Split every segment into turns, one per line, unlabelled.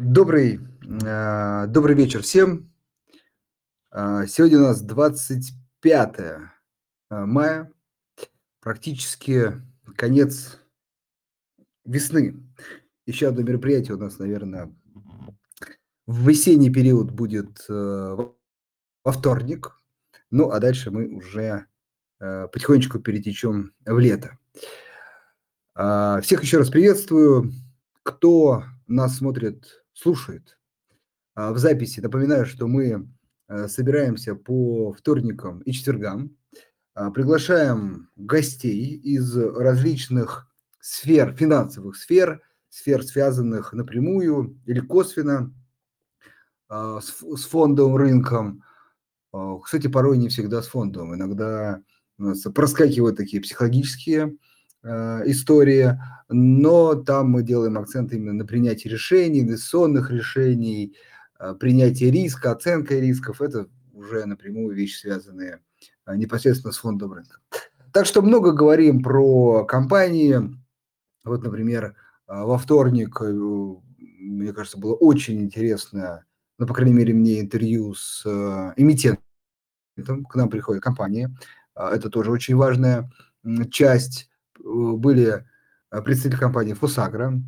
Добрый, э, добрый вечер всем. Э, сегодня у нас 25 э, мая, практически конец весны. Еще одно мероприятие у нас, наверное, в весенний период будет во вторник. Ну, а дальше мы уже потихонечку перетечем в лето. Всех еще раз приветствую. Кто нас смотрит слушает а, в записи. Напоминаю, что мы э, собираемся по вторникам и четвергам, а, приглашаем гостей из различных сфер, финансовых сфер, сфер, связанных напрямую или косвенно а, с фондовым рынком. Кстати, порой не всегда с фондовым. Иногда у нас проскакивают такие психологические история, но там мы делаем акцент именно на принятии решений, инвестиционных решений, э, принятие риска, оценка рисков. Это уже напрямую вещи, связанные э, непосредственно с фондом рынка. Так что много говорим про компании. Вот, например, во вторник, мне кажется, было очень интересное, ну, по крайней мере, мне интервью с эмитентом. К нам приходит компания. Это тоже очень важная часть были э, представители компании Фусагра,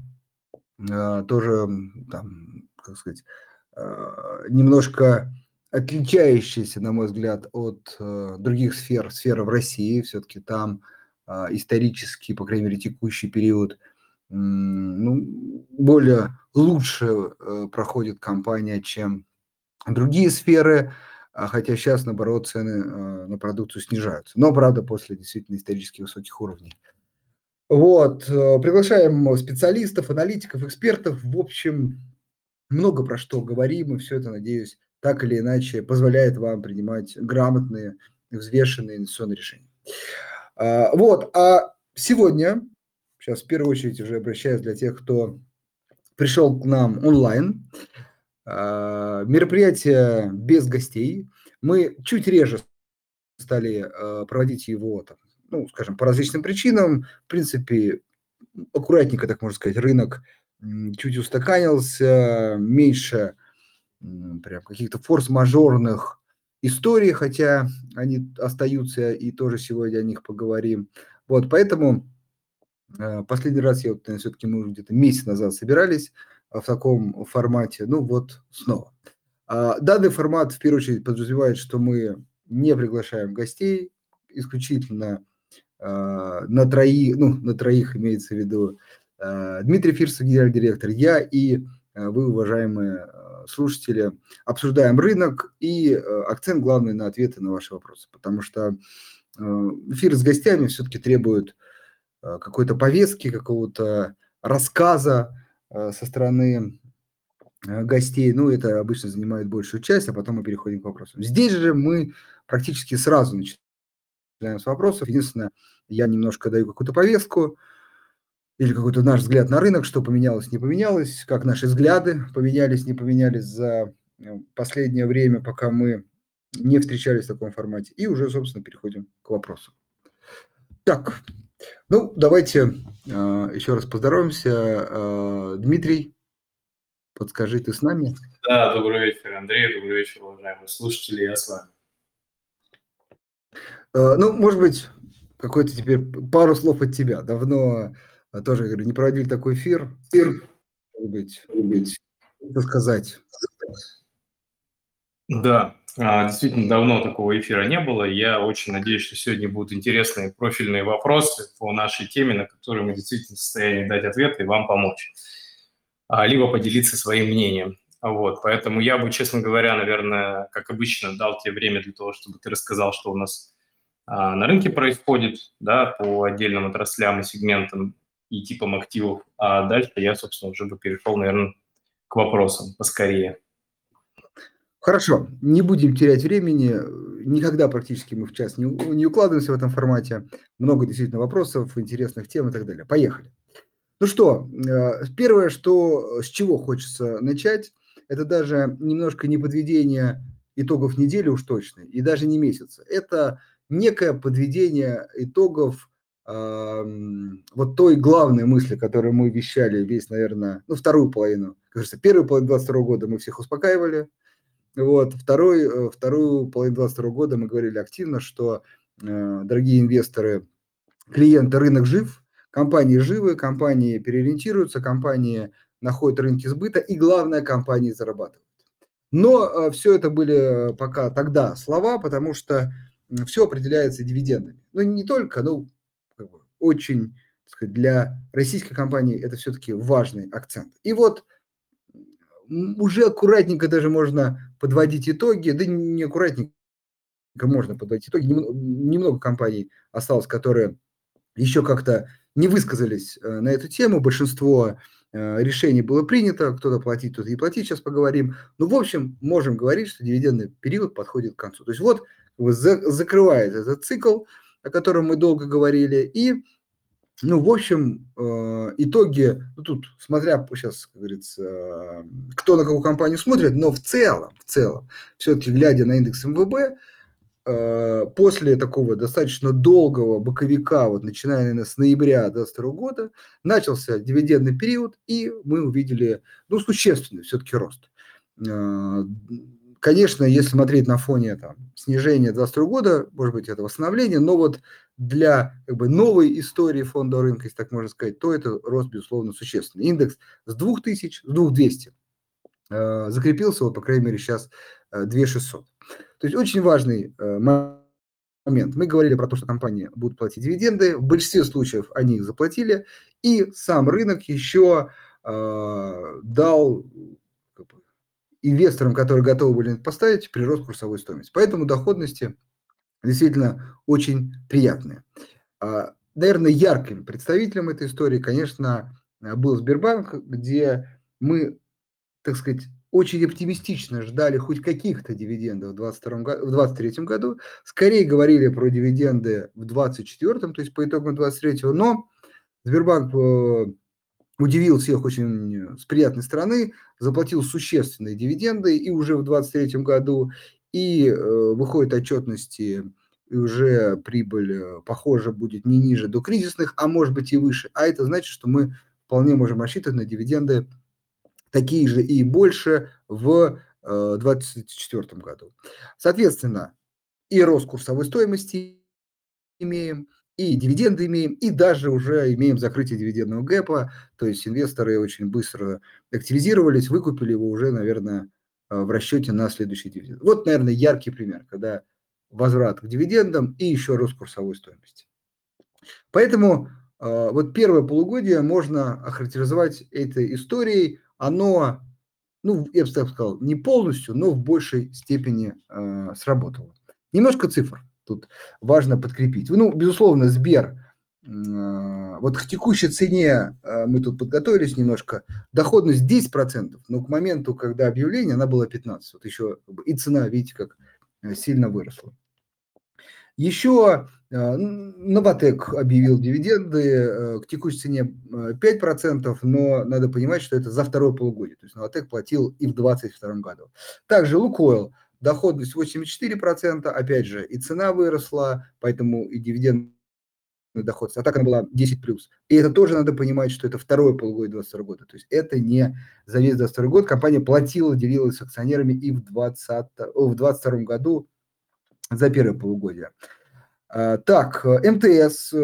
э, тоже там, как сказать, э, немножко отличающиеся, на мой взгляд, от других сфер, сфера в России, все-таки там исторически, по крайней мере, текущий период, ну, более лучше проходит компания, чем другие сферы, а хотя сейчас, наоборот, цены на продукцию снижаются. Но, правда, после действительно исторически высоких уровней. Вот, э, приглашаем специалистов, аналитиков, экспертов. В общем, много про что говорим, и все это, надеюсь, так или иначе позволяет вам принимать грамотные, взвешенные инвестиционные решения. А, вот, а сегодня, сейчас в первую очередь уже обращаюсь для тех, кто пришел к нам онлайн, а, мероприятие без гостей. Мы чуть реже стали э, проводить его там, ну, скажем, по различным причинам, в принципе, аккуратненько, так можно сказать, рынок чуть устаканился, меньше прям каких-то форс-мажорных историй, хотя они остаются, и тоже сегодня о них поговорим. Вот, поэтому э, последний раз я вот, все-таки мы где-то месяц назад собирались в таком формате, ну вот снова. А, данный формат, в первую очередь, подразумевает, что мы не приглашаем гостей, исключительно а, на троих, ну, на троих имеется в виду а, Дмитрий Фирсов, генеральный директор, я и а, вы, уважаемые слушатели, обсуждаем рынок и акцент главный на ответы на ваши вопросы, потому что эфир с гостями все-таки требует какой-то повестки, какого-то рассказа со стороны гостей, ну, это обычно занимает большую часть, а потом мы переходим к вопросам. Здесь же мы практически сразу начинаем с вопросов. Единственное, я немножко даю какую-то повестку или какой-то наш взгляд на рынок, что поменялось, не поменялось, как наши взгляды поменялись, не поменялись за э, последнее время, пока мы не встречались в таком формате. И уже, собственно, переходим к вопросу. Так, ну, давайте э, еще раз поздороваемся. Э, Дмитрий, подскажи, ты с нами?
Да, добрый вечер, Андрей, добрый вечер, уважаемые слушатели, я с вами.
Э, ну, может быть, какой-то теперь пару слов от тебя. Давно э, тоже, говорю, не проводили такой эфир. Эфир, может быть, быть что сказать.
Да, а, действительно, давно такого эфира не было. Я очень надеюсь, что сегодня будут интересные профильные вопросы по нашей теме, на которые мы действительно в состоянии дать ответы и вам помочь. А, либо поделиться своим мнением. Вот, поэтому я бы, честно говоря, наверное, как обычно, дал тебе время для того, чтобы ты рассказал, что у нас на рынке происходит, да, по отдельным отраслям и сегментам и типам активов. А дальше я, собственно, уже бы перешел, наверное, к вопросам поскорее.
Хорошо, не будем терять времени. Никогда практически мы в час не, не укладываемся в этом формате. Много действительно вопросов, интересных тем и так далее. Поехали. Ну что, э, первое, что, с чего хочется начать, это даже немножко не подведение итогов недели уж точно, и даже не месяца. Это некое подведение итогов вот той главной мысли, которую мы вещали весь, наверное, ну, вторую половину. Кажется, первую половину 22 года мы всех успокаивали. Вот, второй, э, вторую половину 22 года мы говорили активно, что, э, дорогие инвесторы, клиенты, рынок жив, компании живы, компании переориентируются, компании находят рынки сбыта, и главное, компании зарабатывают. Но э, все это были пока тогда слова, потому что все определяется дивидендами. Ну, не только, но как бы, очень, сказать, для российской компании это все-таки важный акцент. И вот уже аккуратненько даже можно подводить итоги, да не аккуратненько можно подводить итоги. Немного компаний осталось, которые еще как-то не высказались э, на эту тему. Большинство э, решений было принято, кто-то платить, кто-то не платить, сейчас поговорим. Ну, в общем, можем говорить, что дивидендный период подходит к концу. То есть вот закрывает этот цикл, о котором мы долго говорили, и ну, в общем, э, итоги, ну, тут, смотря сейчас, как говорится, кто на какую компанию смотрит, но в целом, в целом, все-таки глядя на индекс МВБ, э, после такого достаточно долгого боковика, вот начиная, наверное, с ноября 2022 года, начался дивидендный период, и мы увидели, ну, существенный все-таки рост. Э, конечно, если смотреть на фоне там, снижения 2022 года, может быть, это восстановление, но вот для как бы, новой истории фонда рынка, если так можно сказать, то это рост, безусловно, существенный. Индекс с 2000, с 2200 э, закрепился, вот, по крайней мере, сейчас э, 2600. То есть очень важный э, момент. Мы говорили про то, что компании будут платить дивиденды. В большинстве случаев они их заплатили. И сам рынок еще э, дал инвесторам, которые готовы были поставить, прирост курсовой стоимости. Поэтому доходности действительно очень приятные. А, наверное, ярким представителем этой истории, конечно, был Сбербанк, где мы, так сказать, очень оптимистично ждали хоть каких-то дивидендов в 2023 году. Скорее говорили про дивиденды в 2024, то есть по итогам 2023, но Сбербанк э, удивил всех очень с приятной стороны, заплатил существенные дивиденды и уже в 2023 году, и э, выходит отчетности, и уже прибыль, э, похоже, будет не ниже до кризисных, а может быть и выше. А это значит, что мы вполне можем рассчитывать на дивиденды такие же и больше в 2024 э, году. Соответственно, и рост курсовой стоимости имеем, и дивиденды имеем, и даже уже имеем закрытие дивидендного гэпа, то есть инвесторы очень быстро активизировались, выкупили его уже, наверное, Э, в расчете на следующий дивиденд. Вот, наверное, яркий пример, когда возврат к дивидендам и еще рост курсовой стоимости. Поэтому э, вот первое полугодие можно охарактеризовать этой историей. Оно, ну, я бы так сказал, не полностью, но в большей степени э, сработало. Немножко цифр тут важно подкрепить. Ну, безусловно, Сбер а, вот к текущей цене а, мы тут подготовились немножко, доходность 10%, но к моменту, когда объявление, она была 15%. Вот еще и цена, видите, как э, сильно выросла. Еще Новотек объявил дивиденды э, к текущей цене 5%, но надо понимать, что это за второе полугодие. То есть Новотек платил и в 2022 году. Также Лукойл, доходность 84%, опять же, и цена выросла, поэтому и дивиденд доход, а так она была 10 плюс. И это тоже надо понимать, что это второе полугодие 2022 года. То есть это не за весь 2022 год. Компания платила, делилась с акционерами и в 2022 году за первое полугодие. А, так, МТС э,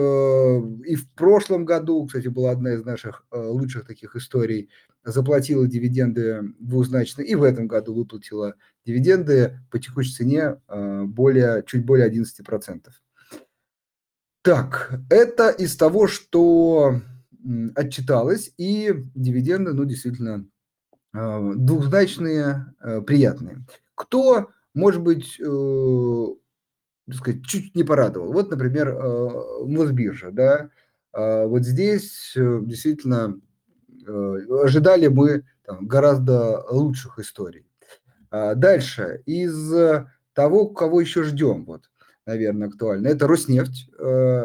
и в прошлом году, кстати, была одна из наших э, лучших таких историй, заплатила дивиденды двузначные, и в этом году выплатила дивиденды по текущей цене э, более, чуть более 11%. Так, это из того, что отчиталось, и дивиденды, ну, действительно, а, двухзначные, э, приятные. Кто, может быть, э, сказать, чуть не порадовал? Вот, например, э, Мосбиржа, да, вот здесь действительно ожидали мы там, гораздо лучших историй. А дальше, из того, кого еще ждем, вот, наверное, актуально. Это Роснефть. Э,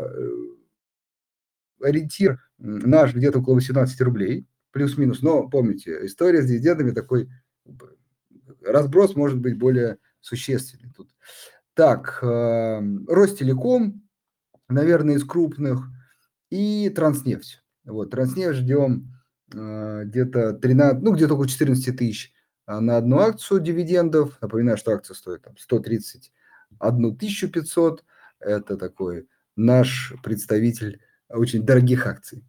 ориентир наш где-то около 18 рублей, плюс-минус. Но помните, история с дивидендами такой разброс может быть более существенный тут. Так, э, Ростелеком, наверное, из крупных. и Транснефть. Вот, Транснефть ждем э, где-то 13, ну, где-то около 14 тысяч а, на одну акцию дивидендов. Напоминаю, что акция стоит там, 131 500. Это такой наш представитель очень дорогих акций.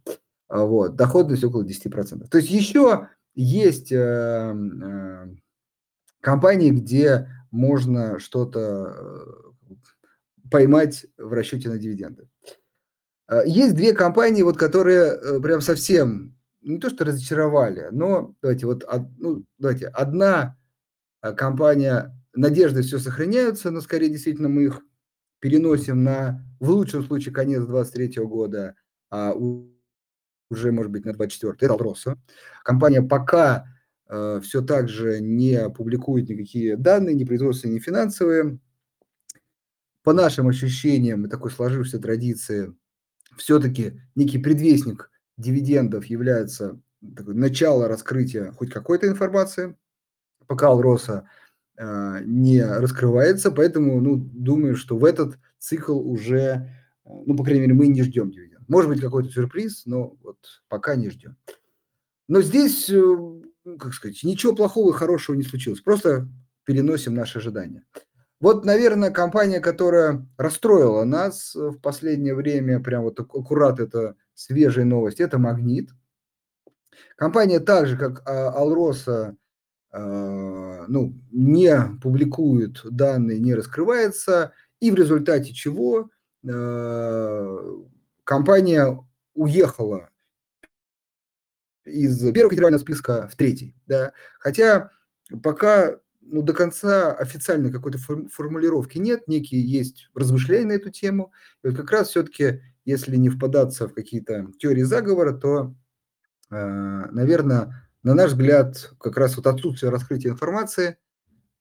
А, вот, доходность около 10%. То есть еще есть э, э, компании, где можно что-то э, поймать в расчете на дивиденды. Э, есть две компании, вот, которые э, прям совсем не то что разочаровали, но давайте вот ну, давайте одна э, компания надежды все сохраняются, но скорее действительно мы их переносим на в лучшем случае конец 2023 года, а уже может быть на 24 это Алроса. Компания пока э, все так же не публикует никакие данные, ни производственные, ни финансовые. По нашим ощущениям и такой сложившейся традиции, все-таки некий предвестник дивидендов является такое, начало раскрытия хоть какой-то информации, пока Алроса э, не раскрывается, поэтому ну, думаю, что в этот цикл уже, э, ну, по крайней мере, мы не ждем дивиденд. Может быть, какой-то сюрприз, но вот пока не ждем. Но здесь, э, как сказать, ничего плохого и хорошего не случилось, просто переносим наши ожидания. Вот, наверное, компания, которая расстроила нас в последнее время, прям вот аккурат это свежая новость, это «Магнит». Компания так же, как а, «Алроса», а, ну, не публикует данные, не раскрывается, и в результате чего а, компания уехала из первого федерального списка в третий. Да? Хотя пока ну, до конца официальной какой-то формулировки нет, некие есть размышления на эту тему. И вот как раз все-таки, если не впадаться в какие-то теории заговора, то, э, наверное, на наш взгляд, как раз вот отсутствие раскрытия информации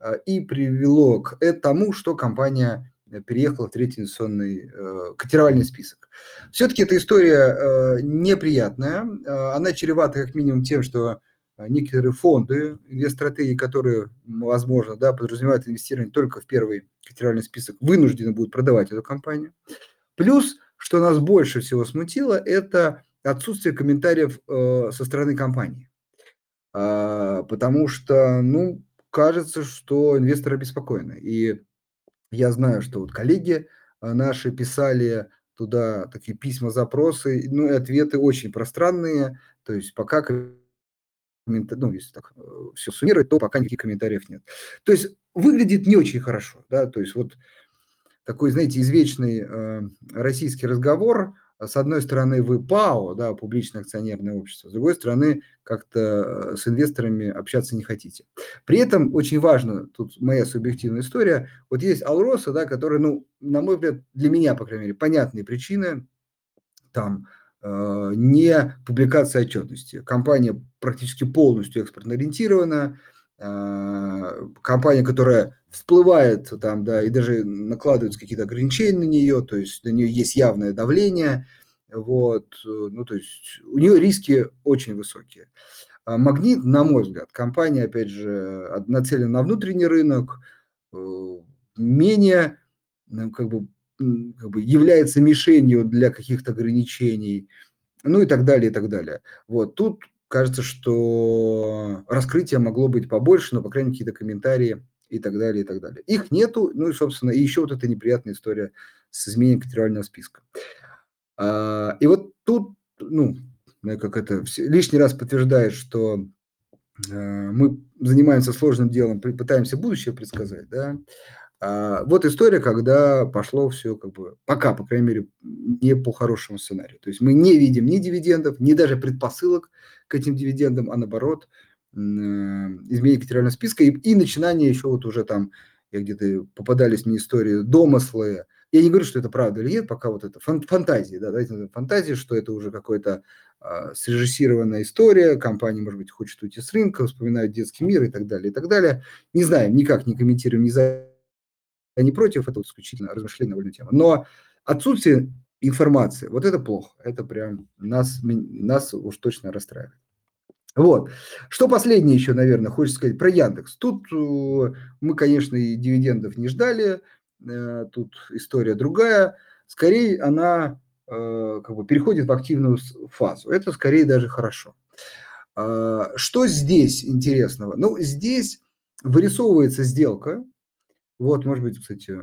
э, и привело к тому, что компания переехала в третий инвестиционный э, котировальный список. Все-таки эта история неприятная, она чревата как минимум тем, что а, некоторые фонды, инвестстратегии, которые, возможно, да, подразумевают инвестирование только в первый категориальный список, вынуждены будут продавать эту компанию. Плюс, что нас больше всего смутило, это отсутствие комментариев э, со стороны компании. А, потому что, ну, кажется, что инвесторы обеспокоены. И я знаю, что вот коллеги э, наши писали туда такие письма, запросы, ну и ответы очень пространные. То есть пока ну, если так э, все суммировать, то пока никаких комментариев нет. То есть выглядит не очень хорошо, да, то есть вот такой, знаете, извечный э, российский разговор, с одной стороны, вы ПАО, да, публичное акционерное общество, с другой стороны, как-то э, с инвесторами общаться не хотите. При этом очень важно, тут моя субъективная история, вот есть Алроса, да, который, ну, на мой взгляд, для меня, по крайней мере, понятные причины, там, Э, не публикация отчетности. Компания практически полностью экспортно ориентирована, э, компания, которая всплывает там, да, и даже накладываются какие-то ограничения на нее, то есть на нее есть явное давление, вот, ну, то есть у нее риски очень высокие. А Магнит, на мой взгляд, компания, опять же, нацелена на внутренний рынок, э, менее, как бы, как бы является мишенью для каких-то ограничений, ну и так далее, и так далее. Вот тут кажется, что раскрытие могло быть побольше, но, по крайней мере, какие-то комментарии и так далее, и так далее. Их нету, ну и, собственно, и еще вот эта неприятная история с изменением категориального списка. А, и вот тут, ну, как это лишний раз подтверждает, что э, мы занимаемся сложным делом, пытаемся будущее предсказать, да, а, вот история, когда пошло все как бы, пока, по крайней мере, не по хорошему сценарию. То есть мы не видим ни дивидендов, ни даже предпосылок к этим дивидендам, а наоборот, изменение категориального списка и, и начинание еще вот уже там, я где-то попадались мне истории, домыслы. Я не говорю, что это правда или нет, пока вот это фан фантазии, да, давайте фантазии, что это уже какой-то а, срежиссированная история, компания, может быть, хочет уйти с рынка, вспоминают детский мир и так далее, и так далее. Не знаю, никак не комментируем, не за не против, это исключительно размышления на тему. Но отсутствие информации, вот это плохо, это прям нас, нас уж точно расстраивает. Вот. Что последнее еще, наверное, хочется сказать про Яндекс. Тут э, мы, конечно, и дивидендов не ждали, э, тут история другая. Скорее, она э, как бы переходит в активную фазу. Это скорее даже хорошо. Что здесь интересного? Ну, здесь вырисовывается сделка. Вот, может быть, кстати,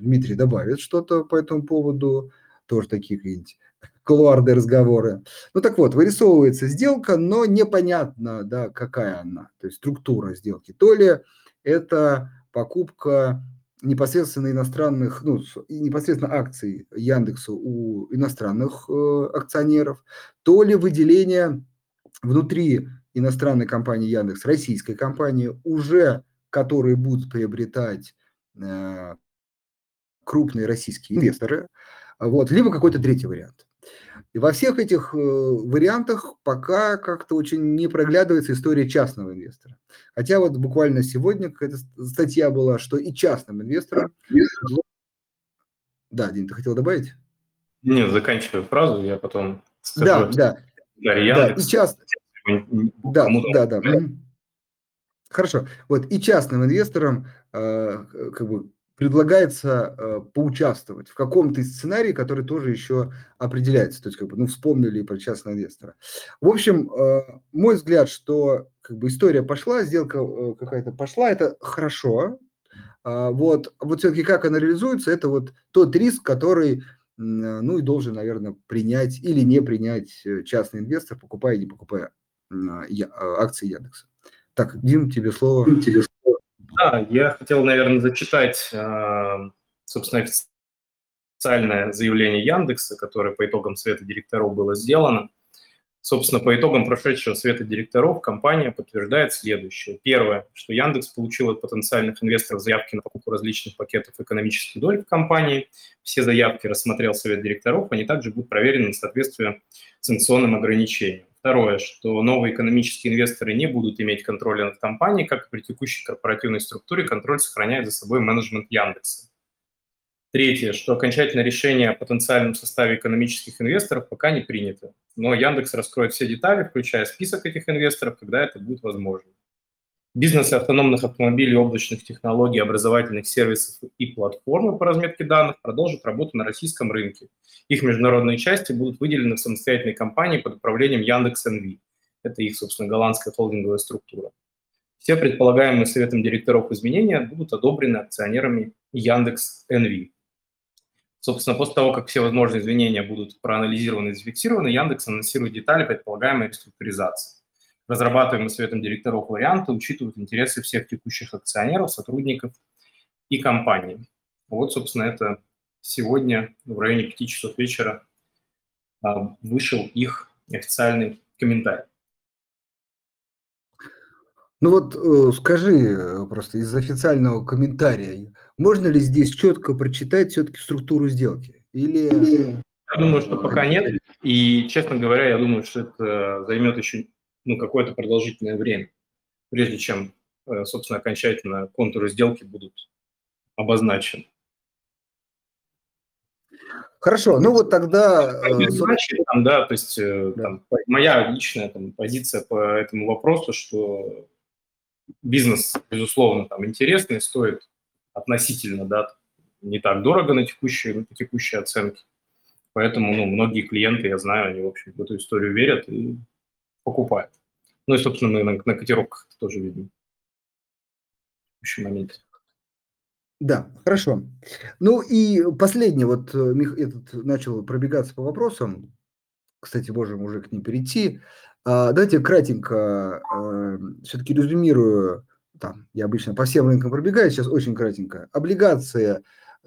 Дмитрий добавит что-то по этому поводу, тоже такие какие-нибудь кулуарные разговоры. Ну так вот, вырисовывается сделка, но непонятно, да, какая она, то есть структура сделки. То ли это покупка непосредственно иностранных, ну, непосредственно акций Яндексу у иностранных э, акционеров, то ли выделение внутри иностранной компании Яндекс, российской компании, уже которые будут приобретать э, крупные российские инвесторы, вот, либо какой-то третий вариант. И во всех этих э, вариантах пока как-то очень не проглядывается история частного инвестора. Хотя вот буквально сегодня какая-то статья была, что и частным инвесторам... Да, Дим, ты хотел добавить?
Нет, заканчиваю фразу, я потом
скажу. Да, да. Да, и част... Да, да, да. Хорошо. Вот и частным инвесторам э, как бы предлагается э, поучаствовать в каком-то из сценарий, который тоже еще определяется. То есть, как бы, ну, вспомнили про частного инвестора. В общем, э, мой взгляд, что как бы история пошла, сделка э, какая-то пошла, это хорошо. Э, вот, вот все-таки как она реализуется, это вот тот риск, который, э, ну, и должен, наверное, принять или не принять э, частный инвестор, покупая или не покупая э, акции Яндекса. Так, Дим, тебе слово. Тебе
да, я хотел, наверное, зачитать, э, собственно, официальное заявление Яндекса, которое по итогам совета директоров было сделано. Собственно, по итогам прошедшего совета директоров компания подтверждает следующее. Первое, что Яндекс получил от потенциальных инвесторов заявки на покупку различных пакетов экономических доль в компании. Все заявки рассмотрел совет директоров, они также будут проверены на соответствие санкционным ограничениям. Второе, что новые экономические инвесторы не будут иметь контроля над компанией, как и при текущей корпоративной структуре контроль сохраняет за собой менеджмент Яндекса. Третье, что окончательное решение о потенциальном составе экономических инвесторов пока не принято, но Яндекс раскроет все детали, включая список этих инвесторов, когда это будет возможно. Бизнесы автономных автомобилей, облачных технологий, образовательных сервисов и платформы по разметке данных продолжат работу на российском рынке. Их международные части будут выделены в самостоятельной компании под управлением Яндекс НВ. Это их, собственно, голландская холдинговая структура. Все предполагаемые советом директоров изменения будут одобрены акционерами Яндекс НВ. Собственно, после того, как все возможные изменения будут проанализированы и зафиксированы, Яндекс анонсирует детали предполагаемой реструктуризации. Разрабатываемые советом директоров варианты учитывают интересы всех текущих акционеров, сотрудников и компаний. Вот, собственно, это сегодня в районе 5 часов вечера а, вышел их официальный комментарий.
Ну вот э, скажи э, просто из официального комментария, можно ли здесь четко прочитать все-таки структуру сделки? Или...
Я думаю, что пока нет. И, честно говоря, я думаю, что это займет еще ну, какое-то продолжительное время, прежде чем, э, собственно, окончательно контуры сделки будут обозначены.
Хорошо, ну вот тогда...
Значит, там, да, то есть э, да. Там, моя личная там, позиция по этому вопросу, что бизнес, безусловно, там интересный, стоит относительно, да, не так дорого на текущие, на текущие оценки. Поэтому, ну, многие клиенты, я знаю, они, в общем, в эту историю верят и покупает. Ну и, собственно, на, на котировках это тоже видно. В общем, момент.
Да, хорошо. Ну и последний, вот э, этот начал пробегаться по вопросам, кстати, можем уже к ним перейти. А, давайте кратенько а, все-таки резюмирую, там, я обычно по всем рынкам пробегаю, сейчас очень кратенько. Облигация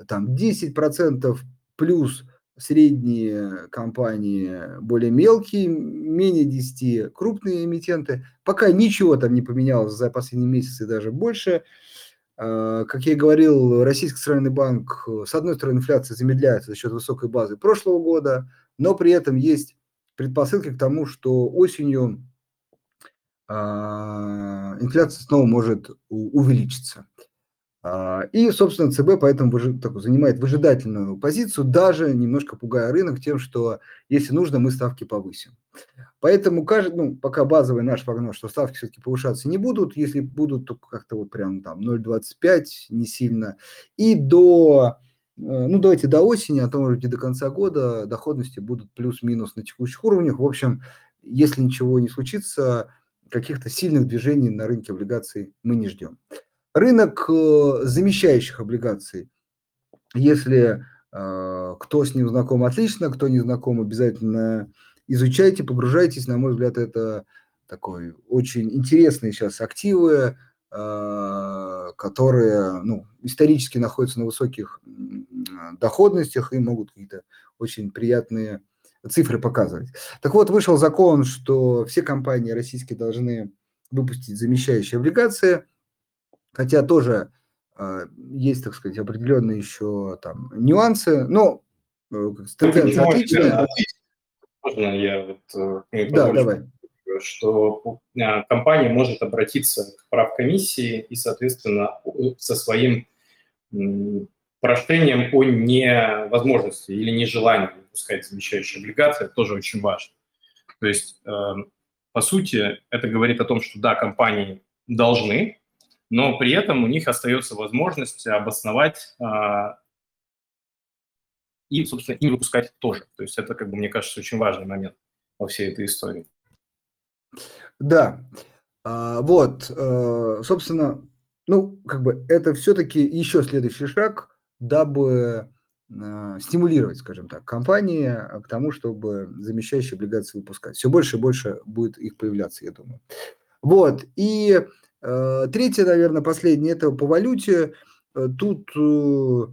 там 10% плюс средние компании более мелкие, менее 10 крупные эмитенты. Пока ничего там не поменялось за последние месяцы, даже больше. А, как я и говорил, Российский центральный банк, с одной стороны, инфляция замедляется за счет высокой базы прошлого года, но при этом есть предпосылки к тому, что осенью а, инфляция снова может увеличиться. А, и, собственно, ЦБ поэтому так, занимает выжидательную позицию, даже немножко пугая рынок тем, что если нужно, мы ставки повысим. Поэтому, ну, пока базовый наш прогноз, что ставки все-таки повышаться не будут, если будут, то как-то вот прям там 0,25, не сильно. И до ну, давайте до осени, а то, может быть, до конца года доходности будут плюс-минус на текущих уровнях. В общем, если ничего не случится, каких-то сильных движений на рынке облигаций мы не ждем. Рынок э, замещающих облигаций, если э, кто с ним знаком, отлично, кто не знаком, обязательно изучайте, погружайтесь. На мой взгляд, это такой очень интересные сейчас активы, э, которые ну, исторически находятся на высоких доходностях и могут какие-то очень приятные цифры показывать. Так вот, вышел закон, что все компании российские должны выпустить замещающие облигации, хотя тоже э, есть, так сказать, определенные еще там нюансы, но э, тенденция отличная.
Можно я вот...
Э, да, давай.
Что э, компания может обратиться к правкомиссии и, соответственно, со своим прошением о невозможности или нежелании выпускать замещающие облигации, это тоже очень важно. То есть, э, по сути, это говорит о том, что да, компании должны, но при этом у них остается возможность обосновать э, и, собственно, и выпускать тоже. То есть это, как бы, мне кажется, очень важный момент во всей этой истории.
Да, а, вот, э, собственно, ну, как бы это все-таки еще следующий шаг, дабы а, стимулировать, скажем так, компании а, к тому, чтобы замещающие облигации выпускать. Все больше и больше будет их появляться, я думаю. Вот. И э, третье, наверное, последнее, это по валюте. Э, тут, э,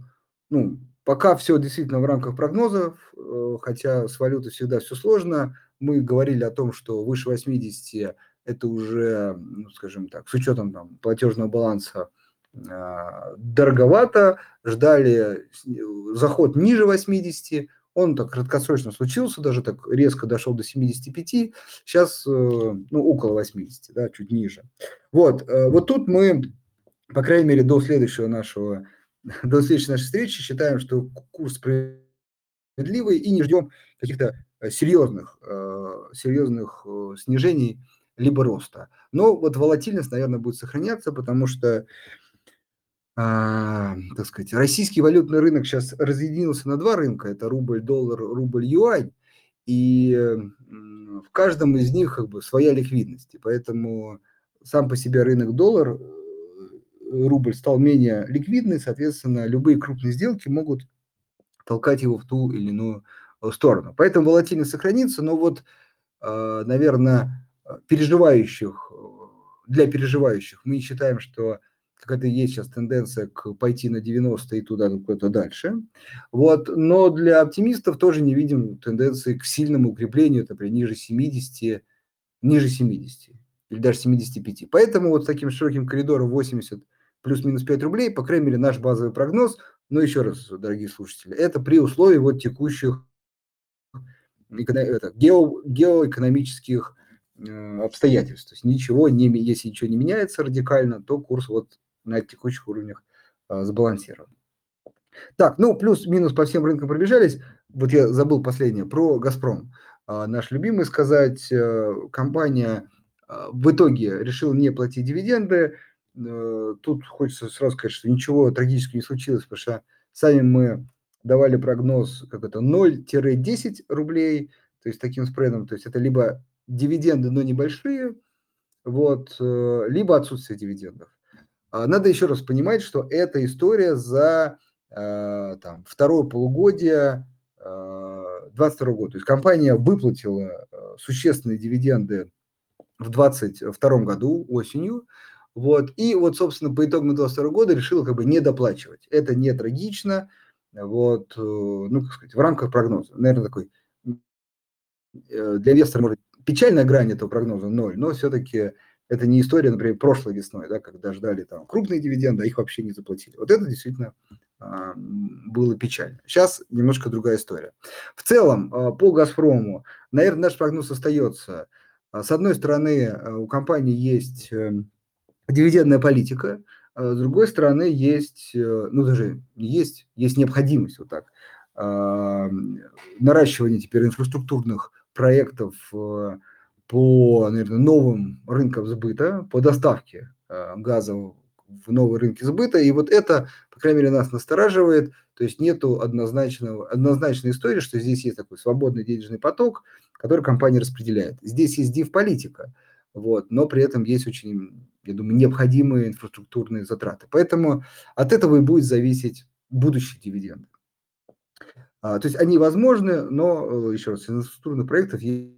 ну, пока все действительно в рамках прогнозов, э, хотя с валютой всегда все сложно. Мы говорили о том, что выше 80 это уже, ну, скажем так, с учетом там, платежного баланса дороговато, ждали заход ниже 80, он так краткосрочно случился, даже так резко дошел до 75, сейчас э, ну, около 80, да, чуть ниже. Вот, э, вот тут мы, по крайней мере, до следующего нашего, до следующей нашей встречи считаем, что курс справедливый и не ждем каких-то серьезных, э, серьезных снижений либо роста. Но вот волатильность, наверное, будет сохраняться, потому что так сказать, российский валютный рынок сейчас разъединился на два рынка, это рубль-доллар, рубль-юань, и в каждом из них как бы своя ликвидность, и поэтому сам по себе рынок доллар, э, рубль стал менее ликвидный, соответственно, любые крупные сделки могут толкать его в ту или иную э, сторону. Поэтому волатильность сохранится, но вот, а, наверное, переживающих, для переживающих мы считаем, что какая-то есть сейчас тенденция к пойти на 90 и туда, куда-то дальше. Вот. Но для оптимистов тоже не видим тенденции к сильному укреплению, например, ниже 70, ниже 70 или даже 75. Поэтому вот с таким широким коридором 80 плюс-минус 5 рублей, по крайней мере, наш базовый прогноз, но еще раз, дорогие слушатели, это при условии вот текущих это, гео, геоэкономических обстоятельств. То есть ничего не, если ничего не меняется радикально, то курс вот на текущих уровнях а, сбалансирован. Так, ну плюс-минус по всем рынкам пробежались. Вот я забыл последнее про «Газпром». А, наш любимый сказать, э, компания а, в итоге решила не платить дивиденды. Э, тут хочется сразу сказать, что ничего трагического не случилось, потому что сами мы давали прогноз, как это, 0-10 рублей, то есть таким спредом, то есть это либо дивиденды, но небольшие, вот, э, либо отсутствие дивидендов. А, надо еще раз понимать, что эта история за э, там, второе полугодие 2022 э, года. То есть компания выплатила э, существенные дивиденды в 2022 году осенью. Вот, и вот, собственно, по итогам 2022 года решила как бы не доплачивать. Это не трагично, вот, ну, как сказать, в рамках прогноза. Наверное, такой для инвестора, может, печальная грань этого прогноза ноль, но все-таки это не история, например, прошлой весной, да, когда ждали там крупные дивиденды, а их вообще не заплатили. Вот это действительно а, было печально. Сейчас немножко другая история. В целом, а, по «Газпрому», наверное, наш прогноз остается. А, с одной стороны, у компании есть э, дивидендная политика, а с другой стороны, есть, э, ну даже есть, есть необходимость вот так, наращивания теперь инфраструктурных проектов э, по, наверное, новым рынкам сбыта, по доставке э, газа в новые рынки сбыта. И вот это, по крайней мере, нас настораживает. То есть нету однозначного, однозначной истории, что здесь есть такой свободный денежный поток, который компания распределяет. Здесь есть див-политика, вот, но при этом есть очень, я думаю, необходимые инфраструктурные затраты. Поэтому от этого и будет зависеть будущие дивиденды. А, то есть они возможны, но, э, еще раз, инфраструктурных проектов есть,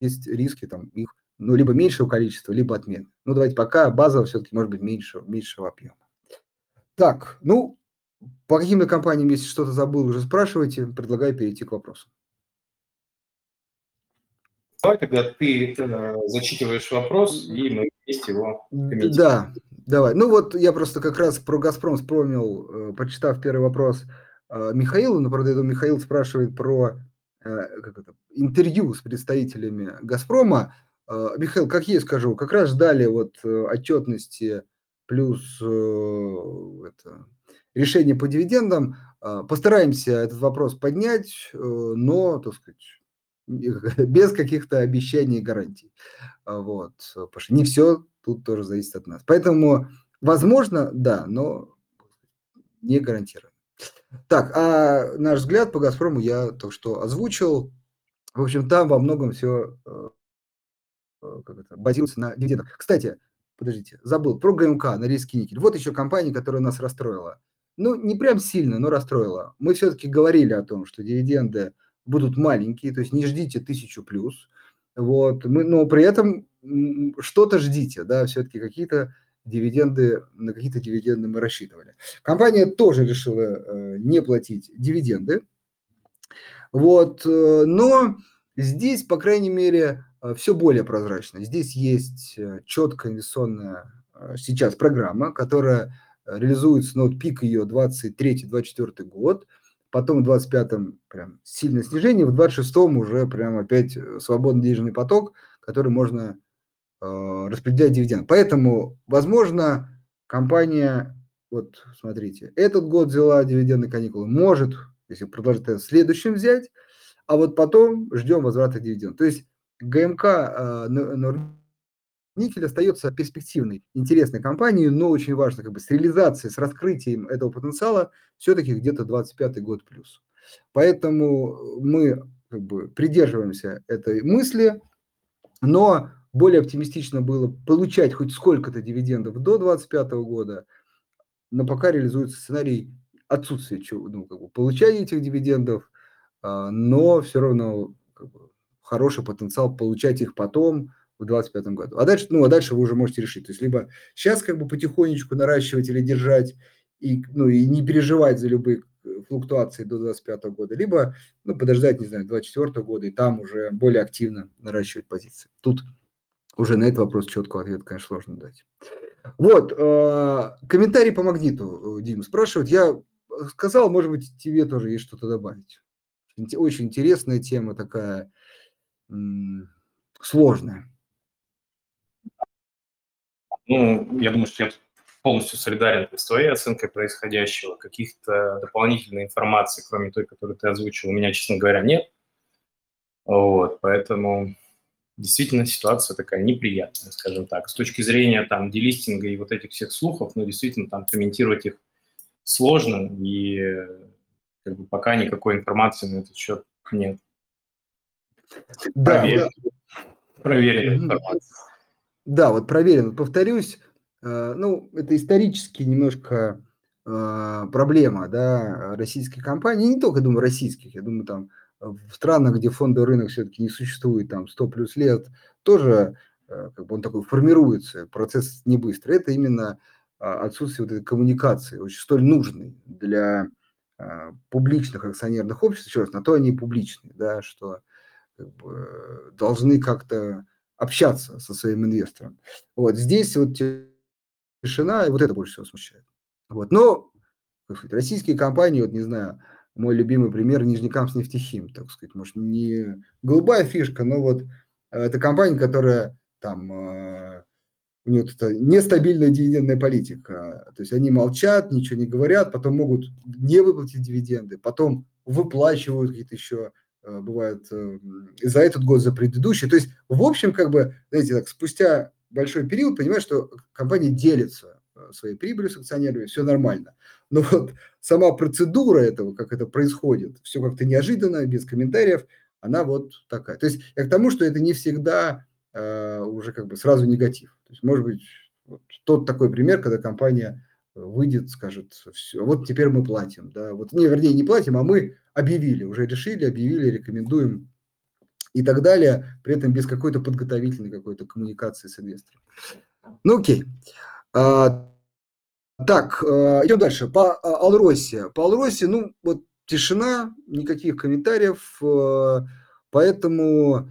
есть риски там, их ну, либо меньшего количества, либо отмен. Ну, давайте пока базово все-таки может быть меньше, меньшего объема. Так, ну, по каким-то компаниям, если что-то забыл, уже спрашивайте, предлагаю перейти к вопросу.
Давай тогда ты э, зачитываешь вопрос, и мы вместе его
комментируем. Да, давай. Ну вот я просто как раз про «Газпром» вспомнил, э, прочитав первый вопрос э, Михаилу, но, правда, я думаю, Михаил спрашивает про как это, интервью с представителями «Газпрома». Э, Михаил, как есть скажу, как раз ждали вот э, отчетности плюс э, это, решение по дивидендам. Э, постараемся этот вопрос поднять, э, но, так сказать, без каких-то обещаний и гарантий. Вот. Потому что не все тут тоже зависит от нас. Поэтому, возможно, да, но не гарантирую. Так, а наш взгляд по «Газпрому» я только что озвучил. В общем, там во многом все э, э, как это, базируется на дивидендах. Кстати, подождите, забыл, про ГМК, Норильский никель. Вот еще компания, которая нас расстроила. Ну, не прям сильно, но расстроила. Мы все-таки говорили о том, что дивиденды – будут маленькие, то есть не ждите тысячу плюс, вот, мы, но при этом что-то ждите, да, все-таки какие-то дивиденды, на какие-то дивиденды мы рассчитывали. Компания тоже решила э, не платить дивиденды, вот, э, но здесь, по крайней мере, э, все более прозрачно. Здесь есть четкая инвестиционная сейчас программа, которая реализуется, ну, вот пик ее 23-24 год, потом в 25-м прям сильное снижение, в 26-м уже прям опять свободный денежный поток, который можно распределять дивиденд. Поэтому, возможно, компания, вот смотрите, этот год взяла дивидендные каникулы, может, если продолжить в следующем взять, а вот потом ждем возврата дивидендов. То есть ГМК э, Никель остается перспективной, интересной компанией, но очень важно как бы с реализацией, с раскрытием этого потенциала все-таки где-то 25 год плюс. Поэтому мы как бы придерживаемся этой мысли, но более оптимистично было получать хоть сколько-то дивидендов до 2025 года, но пока реализуется сценарий отсутствия ну, как бы, получания этих дивидендов, а, но все равно как бы, хороший потенциал получать их потом, в 2025 году. А дальше, ну, а дальше вы уже можете решить. То есть либо сейчас как бы потихонечку наращивать или держать, и, ну, и не переживать за любые э, флуктуации до 2025 года, либо ну, подождать, не знаю, 2024 года и там уже более активно наращивать позиции. Тут уже на этот вопрос четкого ответа, конечно, сложно дать. Вот, э, комментарий по магниту, э, Дим, спрашивают. Я сказал, может быть, тебе тоже есть что-то добавить. Очень интересная тема такая, сложная.
Ну, я думаю, что я полностью солидарен с твоей оценкой происходящего. Каких-то дополнительной информации, кроме той, которую ты озвучил, у меня, честно говоря, нет. Вот, поэтому действительно ситуация такая неприятная, скажем так. С точки зрения там делистинга и вот этих всех слухов, ну, действительно, там комментировать их сложно, и как бы, пока никакой информации на этот счет нет.
Да, Проверь, проверенная информация. Да, вот проверено. Повторюсь, э, ну, это исторически немножко э, проблема, да, российской компании, не только, думаю, российских, я думаю, там в странах, где фондовый рынок все-таки не существует, там 100 плюс лет, тоже э, как бы он такой формируется, процесс не быстрый. Это именно а, отсутствие вот этой коммуникации, очень столь нужной для публичных акционерных обществ, еще раз, на то они публичные, да, что как бы, должны как-то общаться со своим инвестором. Вот здесь вот тишина, и вот это больше всего смущает. Вот, но сказать, российские компании, вот не знаю, мой любимый пример Нижнекамск нефтехим, так сказать, может не голубая фишка, но вот э, это компания, которая там э, у нее это нестабильная дивидендная политика. То есть они молчат, ничего не говорят, потом могут не выплатить дивиденды, потом выплачивают какие-то еще Э, бывает за этот год, за предыдущий. То есть, в общем, как бы, знаете, так, спустя большой период понимаешь, что компания делится своей прибылью с акционерами, все нормально. Но вот сама процедура этого, как это происходит, все как-то неожиданно, без комментариев, она вот такая. То есть я к тому, что это не всегда э, уже как бы сразу негатив. То есть, может быть, вот тот такой пример, когда компания выйдет, скажет, все, вот теперь мы платим, да, вот, не, вернее, не платим, а мы объявили, уже решили, объявили, рекомендуем и так далее, при этом без какой-то подготовительной какой-то коммуникации с инвестором. Ну, окей. А, так, а, идем дальше. По а, Алросе. По Алросе, ну, вот тишина, никаких комментариев, а, поэтому,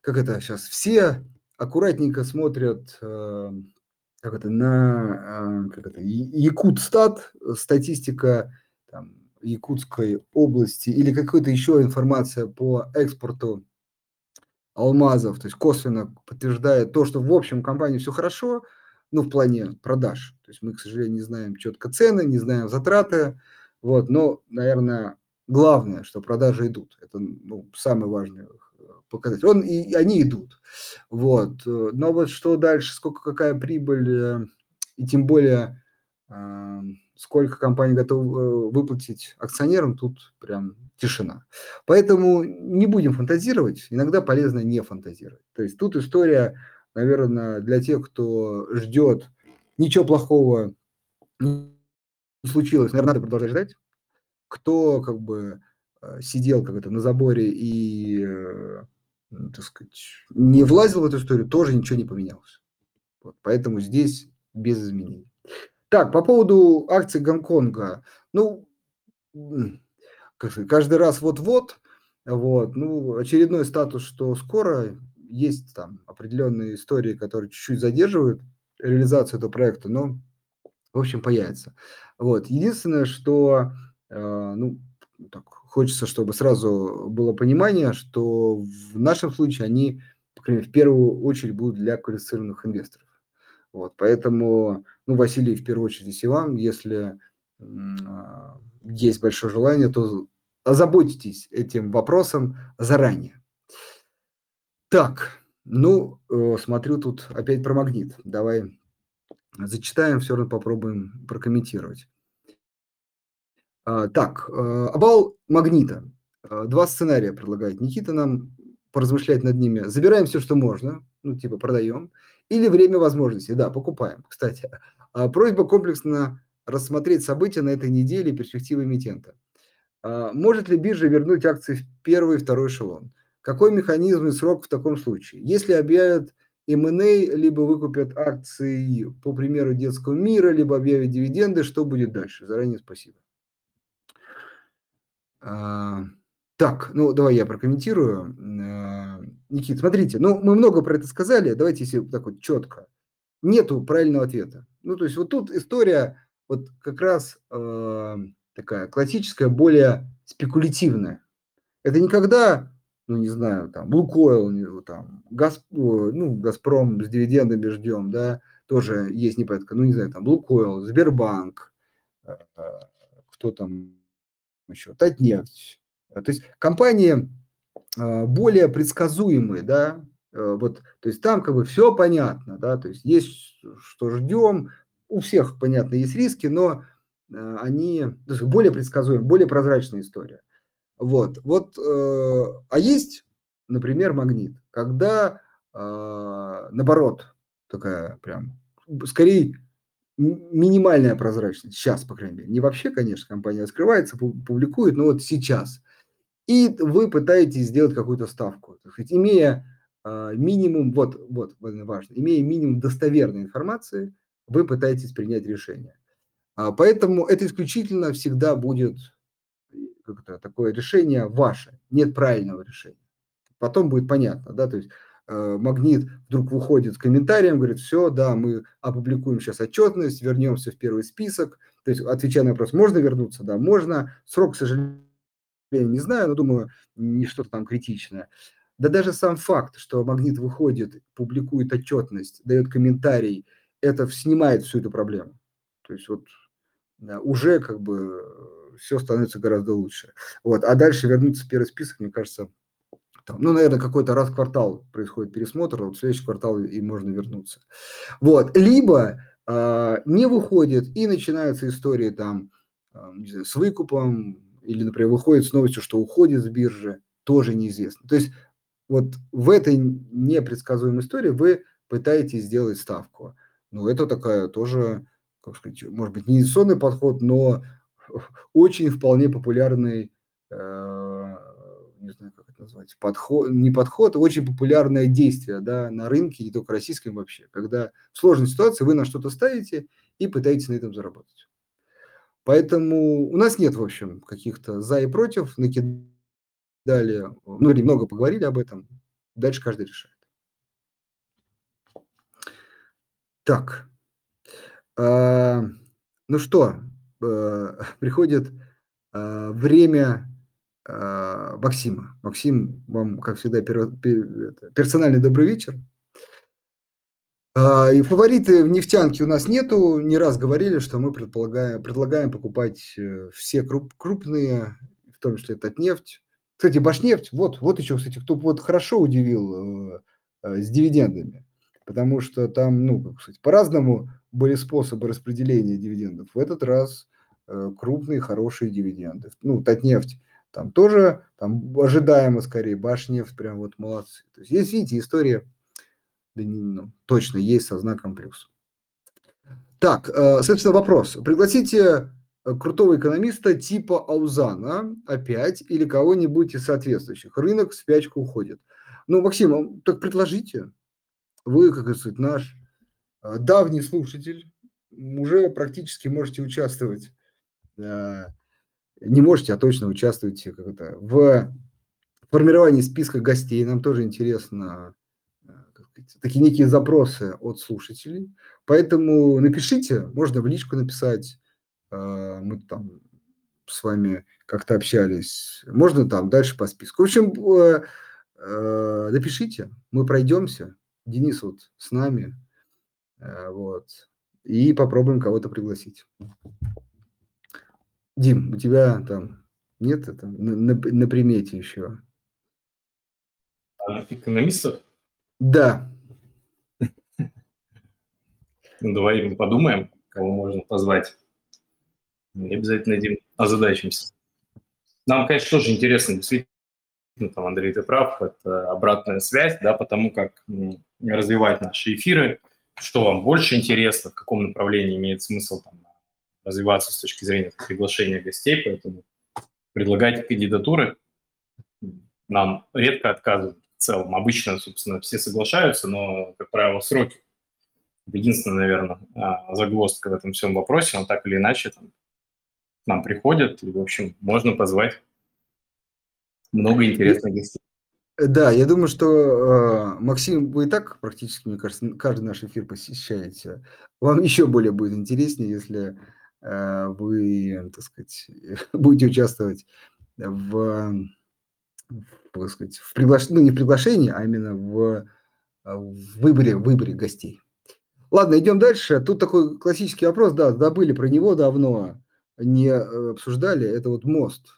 как это сейчас, все аккуратненько смотрят как это, на как это, Якутстат, статистика там, Якутской области или какая-то еще информация по экспорту алмазов, то есть косвенно подтверждает то, что в общем компании все хорошо, ну, в плане продаж. То есть мы, к сожалению, не знаем четко цены, не знаем затраты, вот, но, наверное, главное, что продажи идут. Это ну, самый важный э, показатель. Он, и, они идут. Вот. Но вот что дальше, сколько, какая прибыль, э, и тем более сколько компания готова э, выплатить акционерам, тут прям тишина. Поэтому не будем фантазировать, иногда полезно не фантазировать. То есть тут история, наверное, для тех, кто ждет, ничего плохого не случилось, наверное, надо продолжать ждать. Кто как бы э, сидел как это на заборе и, э, так сказать, не влазил в эту историю, тоже ничего не поменялось. Вот, поэтому здесь без изменений. Так, по поводу акций Гонконга. Ну, каждый раз вот-вот, вот, ну, очередной статус, что скоро есть там определенные истории, которые чуть-чуть задерживают реализацию этого проекта, но, в общем, появится. Вот, единственное, что, э, ну, так, хочется, чтобы сразу было понимание, что в нашем случае они, по крайней мере, в первую очередь будут для квалифицированных инвесторов. Вот, поэтому ну, Василий, в первую очередь, если вам, если а, есть большое желание, то озаботьтесь этим вопросом заранее. Так, ну, э, смотрю тут опять про магнит. Давай зачитаем, все равно попробуем прокомментировать. А, так, э, обвал магнита. Э, два сценария предлагает Никита нам поразмышлять над ними. Забираем все, что можно, ну, типа продаем, или время возможностей, да, покупаем. Кстати, а, просьба комплексно рассмотреть события на этой неделе и перспективы эмитента. А, может ли биржа вернуть акции в первый и второй эшелон? Какой механизм и срок в таком случае? Если объявят M&A, либо выкупят акции, по примеру, детского мира, либо объявят дивиденды, что будет дальше? Заранее спасибо. А, так, ну давай я прокомментирую. Никит, смотрите, ну мы много про это сказали, давайте если так вот четко. Нету правильного ответа. Ну, то есть вот тут история вот как раз э, такая классическая, более спекулятивная. Это никогда, ну, не знаю, там, Лукойл, там, Газ, ну, Газпром с дивидендами ждем, да, тоже есть непонятно, ну, не знаю, там, Лукойл, Сбербанк, э, кто там еще, Татнефть. То есть компании э, более предсказуемые, да, Э, вот, то есть там как бы все понятно, да, то есть есть что ждем, у всех, понятно, есть риски, но э, они более предсказуемы, более прозрачная история. Вот, вот, э, а есть, например, магнит, когда наоборот такая прям, скорее минимальная прозрачность, сейчас, по крайней мере, не вообще, конечно, компания раскрывается, публикует, но вот сейчас. И вы пытаетесь сделать какую-то ставку, так сказать, имея а, минимум, вот, вот важно, имея минимум достоверной информации, вы пытаетесь принять решение. А, поэтому это исключительно всегда будет как это, такое решение ваше, нет правильного решения. Потом будет понятно, да, то есть э, Магнит вдруг выходит с комментарием, говорит, все, да, мы опубликуем сейчас отчетность, вернемся в первый список, то есть отвечая на вопрос, можно вернуться, да, можно, срок, к сожалению, не знаю, но думаю, не что-то там критичное. Да даже сам факт, что Магнит выходит, публикует отчетность, дает комментарий, это снимает всю эту проблему. То есть вот да, уже как бы все становится гораздо лучше. Вот. А дальше вернуться в первый список, мне кажется, там, ну, наверное, какой-то раз в квартал происходит пересмотр, вот в следующий квартал и можно вернуться. Вот. Либо а, не выходит, и начинается история там а, не знаю, с выкупом, или, например, выходит с новостью, что уходит с биржи, тоже неизвестно. То есть вот в этой непредсказуемой истории вы пытаетесь сделать ставку. Ну, это такая тоже, как сказать, может быть, не инвестиционный подход, но очень вполне популярный, э, не знаю, как это назвать, подход, не подход, а очень популярное действие да, на рынке, не только российском вообще, когда в сложной ситуации вы на что-то ставите и пытаетесь на этом заработать. Поэтому у нас нет, в общем, каких-то за и против, накидали, ну, или много поговорили об этом, дальше каждый решает. Так, а, ну что, приходит а, время а, Максима. Максим, вам, как всегда, пер, пер, персональный добрый вечер. А, и фавориты в нефтянке у нас нету. Не раз говорили, что мы предполагаем, предлагаем покупать э, все круп, крупные, в том числе Татнефть. Кстати, Башнефть, вот, вот еще, кстати, кто вот хорошо удивил э, э, с дивидендами, потому что там, ну, как сказать, по-разному были способы распределения дивидендов. В этот раз э, крупные, хорошие дивиденды. Ну, Татнефть там тоже, там ожидаемо скорее, Башнефть прям вот молодцы. То есть, есть, видите, история да не, ну, точно есть со знаком плюс. Так, э, собственно, вопрос. Пригласите э, крутого экономиста типа Аузана опять или кого-нибудь из соответствующих. Рынок в спячку уходит. Ну, Максим, так предложите. Вы, как сказать, наш э, давний слушатель, уже практически можете участвовать. Не можете, а точно участвуете как это, в формировании списка гостей. Нам тоже интересно такие некие запросы от слушателей. Поэтому напишите, можно в личку написать, мы там с вами как-то общались, можно там дальше по списку. В общем, э, э, напишите, мы пройдемся, Денис вот с нами, э, вот, и попробуем кого-то пригласить. Дим, у тебя там нет это на, на, на примете еще?
Экономистов?
Да.
Ну, давай подумаем, кого можно позвать. И обязательно Дим озадачимся. Нам, конечно, тоже интересно, действительно, там, Андрей, ты прав, это обратная связь, да, потому как развивать наши эфиры, что вам больше интересно, в каком направлении имеет смысл там, развиваться с точки зрения приглашения гостей, поэтому предлагайте кандидатуры. Нам редко отказывают в целом. Обычно, собственно, все соглашаются, но, как правило, сроки единственная, наверное, а, загвоздка в этом всем вопросе, он так или иначе там, к нам приходит, и, в общем, можно позвать много интересных гостей.
Да, я думаю, что, э, Максим, вы и так практически, мне кажется, каждый наш эфир посещаете. Вам еще более будет интереснее, если э, вы, так сказать, будете участвовать в, так сказать, в приглашении, ну, не в приглашении, а именно в, в выборе, в выборе гостей. Ладно, идем дальше. Тут такой классический вопрос, да, забыли про него давно, не э, обсуждали. Это вот мост.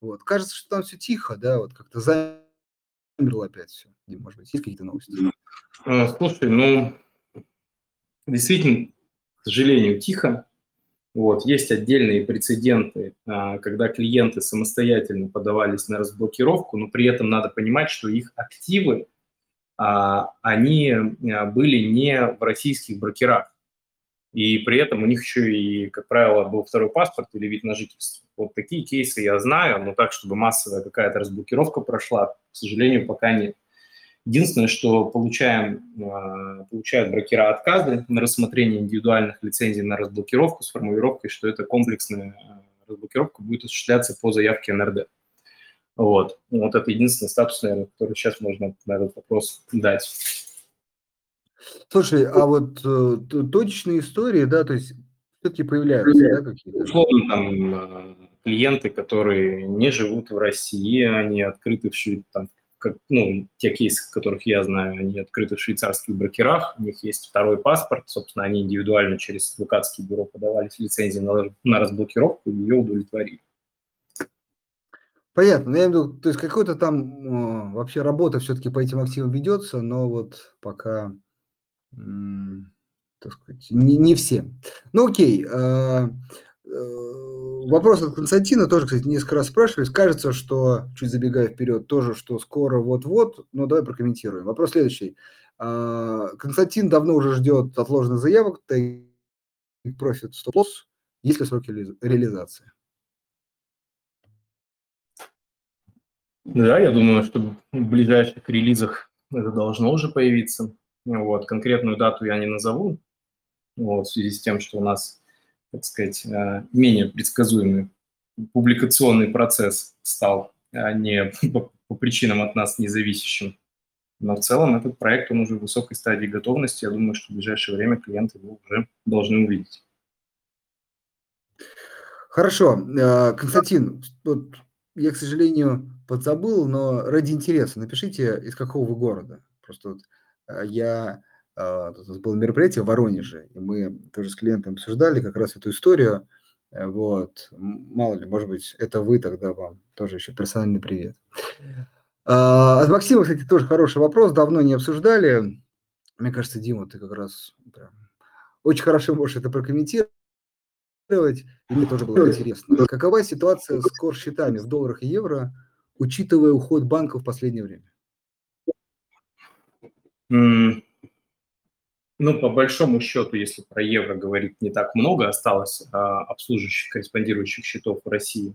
Вот. Кажется, что там все тихо, да, вот как-то замерло опять все. Дим, может быть, есть какие-то новости?
Э, слушай, ну, действительно, к сожалению, тихо. Вот, есть отдельные прецеденты, а, когда клиенты самостоятельно подавались на разблокировку, но при этом надо понимать, что их активы а, они а, были не в российских брокерах. И при этом у них еще и, как правило, был второй паспорт или вид на жительство. Вот такие кейсы я знаю, но так, чтобы массовая какая-то разблокировка прошла, к сожалению, пока нет. Единственное, что получаем, а, получают брокера отказы на рассмотрение индивидуальных лицензий на разблокировку с формулировкой, что это комплексная разблокировка будет осуществляться по заявке НРД. Вот. Вот это единственный статус, наверное, который сейчас можно на этот вопрос дать.
Слушай, а вот э, точечные истории, да, то есть все-таки появляются, да, какие-то?
Условно, там, э, клиенты, которые не живут в России, они открыты в Швейцарии, там, как, ну, те кейсы, которых я знаю, они открыты в швейцарских брокерах, у них есть второй паспорт, собственно, они индивидуально через адвокатские бюро подавались лицензии на, на разблокировку и ее удовлетворили.
Понятно. Ну, я имею в виду, то есть какой-то там э, вообще работа все-таки по этим активам ведется, но вот пока так сказать, не, не все. Ну, окей. Э, вопрос от Константина тоже, кстати, несколько раз спрашивали. Кажется, что, чуть забегая вперед, тоже, что скоро вот-вот, но давай прокомментируем. Вопрос следующий. Константин давно уже ждет отложенных заявок, профит стоп-лосс. Есть ли сроки реализации?
Да, я думаю, что в ближайших релизах это должно уже появиться. Вот, конкретную дату я не назову, вот, в связи с тем, что у нас, так сказать, э, менее предсказуемый публикационный процесс стал, а не по, по причинам от нас независящим. Но в целом этот проект, он уже в высокой стадии готовности. Я думаю, что в ближайшее время клиенты его уже должны увидеть.
Хорошо. Э, Константин, вот я, к сожалению, подзабыл, но ради интереса напишите, из какого вы города. Просто вот я э, тут было мероприятие в Воронеже, и мы тоже с клиентом обсуждали как раз эту историю. Вот, мало ли, может быть, это вы тогда вам тоже еще персональный привет. А, от Максима, кстати, тоже хороший вопрос, давно не обсуждали. Мне кажется, Дима, ты как раз прям очень хорошо можешь это прокомментировать. И мне тоже было интересно. Какова ситуация с кор-счетами в долларах и евро, учитывая уход банков в последнее время?
Ну, по большому счету, если про евро говорить, не так много осталось а, обслуживающих, корреспондирующих счетов в России.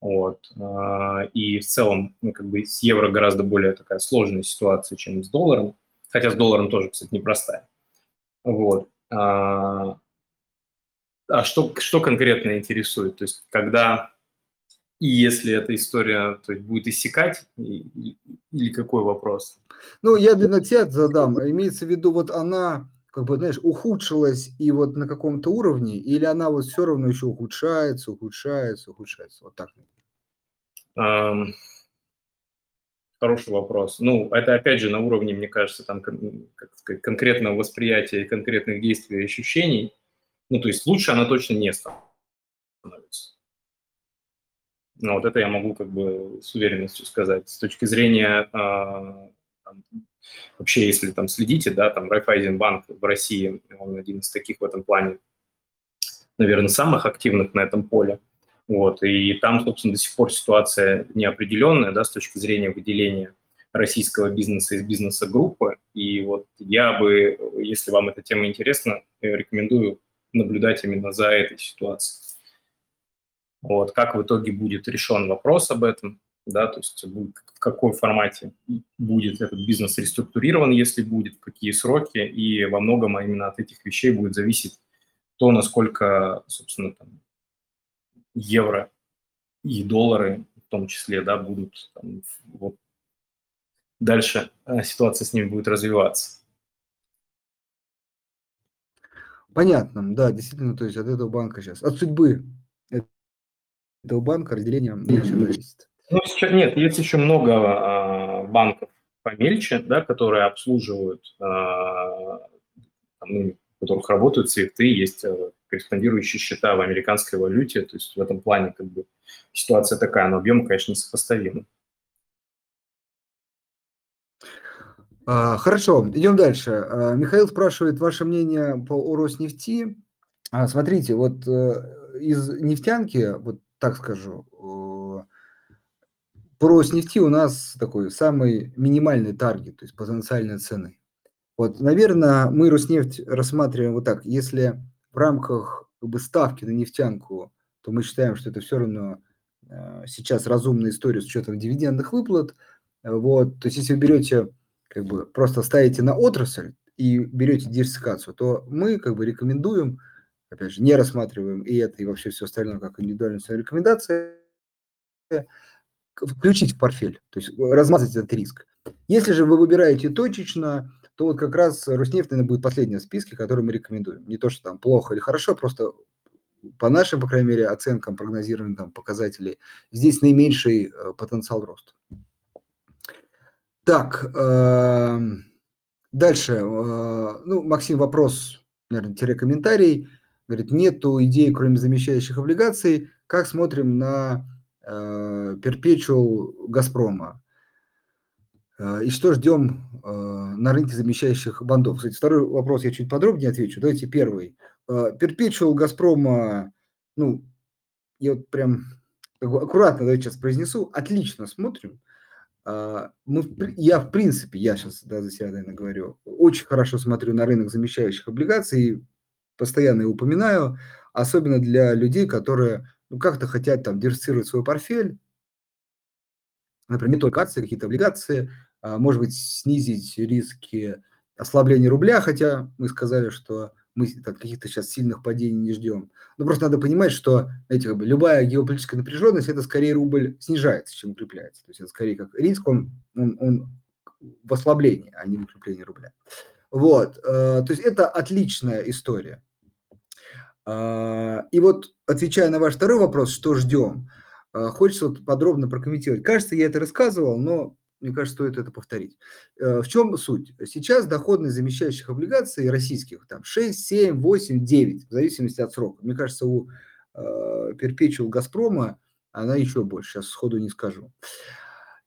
Вот. А, и в целом, ну, как бы с евро гораздо более такая сложная ситуация, чем с долларом. Хотя с долларом тоже, кстати, непростая. Вот. А, а что, что конкретно интересует? То есть, когда и если эта история то есть, будет иссякать, или какой вопрос?
Ну, я для тебя задам. Имеется в виду, вот она, как бы, знаешь, ухудшилась и вот на каком-то уровне, или она вот все равно еще ухудшается, ухудшается, ухудшается? Вот так.
Um, хороший вопрос. Ну, это опять же на уровне, мне кажется, там как сказать, конкретного восприятия, конкретных действий и ощущений. Ну, то есть лучше она точно не становится. Ну, вот это я могу как бы с уверенностью сказать. С точки зрения там, вообще, если там следите, да, там Райфайзенбанк в России, он один из таких в этом плане, наверное, самых активных на этом поле. Вот, и там, собственно, до сих пор ситуация неопределенная, да, с точки зрения выделения российского бизнеса из бизнеса группы. И вот я бы, если вам эта тема интересна, рекомендую наблюдать именно за этой ситуацией. Вот, как в итоге будет решен вопрос об этом, да, то есть в какой формате будет этот бизнес реструктурирован, если будет, в какие сроки, и во многом именно от этих вещей будет зависеть то, насколько, собственно, там, евро и доллары в том числе, да, будут там, вот, дальше э, ситуация с ними будет развиваться.
Понятно, да, действительно, то есть от этого банка сейчас, от судьбы этого банка разделение меньше зависит.
Ну, сейчас, нет, есть еще много а, банков помельче, да, которые обслуживают, а, там, ну, в которых работают свифты, есть а, корреспондирующие счета в американской валюте, то есть в этом плане как бы ситуация такая, но объем, конечно, несопоставимый.
А, хорошо, идем дальше. А, Михаил спрашивает ваше мнение по Роснефти. А, смотрите, вот э, из нефтянки, вот так скажу, по Роснефти у нас такой самый минимальный таргет, то есть потенциальной цены. Вот, наверное, мы Роснефть рассматриваем вот так. Если в рамках как бы, ставки на нефтянку, то мы считаем, что это все равно э, сейчас разумная история с учетом дивидендных выплат. Вот, то есть если вы берете как бы просто ставите на отрасль и берете диверсификацию, то мы как бы рекомендуем, опять же, не рассматриваем и это, и вообще все остальное как индивидуальная рекомендация, включить в портфель, то есть размазать этот риск. Если же вы выбираете точечно, то вот как раз Роснефть, наверное, будет последняя в списке, который мы рекомендуем. Не то, что там плохо или хорошо, просто по нашим, по крайней мере, оценкам, прогнозированным там, показателей, здесь наименьший э, потенциал роста. Так, э, дальше. Э, ну, Максим, вопрос, наверное, тире комментарий. Говорит, нету идеи, кроме замещающих облигаций. Как смотрим на э, перпечуал Газпрома? И что ждем на рынке замещающих бандов? Кстати, второй вопрос я чуть подробнее отвечу. Давайте первый. Перпечуал Газпрома, ну, я вот прям аккуратно давайте сейчас произнесу, отлично смотрим. Мы, я, в принципе, я сейчас да, за себя, наверное, говорю, очень хорошо смотрю на рынок замещающих облигаций, постоянно его упоминаю, особенно для людей, которые ну, как-то хотят там диверсифицировать свой портфель, например, не только акции, какие-то облигации, а, может быть, снизить риски ослабления рубля, хотя мы сказали, что мы каких-то сейчас сильных падений не ждем. Но просто надо понимать, что знаете, как бы, любая геополитическая напряженность, это скорее рубль снижается, чем укрепляется. То есть это скорее как риск, он, он, он в ослаблении, а не в укреплении рубля. Вот, э, то есть это отличная история. Э, и вот, отвечая на ваш второй вопрос, что ждем, э, хочется вот подробно прокомментировать. Кажется, я это рассказывал, но мне кажется, стоит это повторить. Э, в чем суть? Сейчас доходность замещающих облигаций российских там 6, 7, 8, 9, в зависимости от срока. Мне кажется, у э, Perpetual Газпрома она еще больше, сейчас сходу не скажу.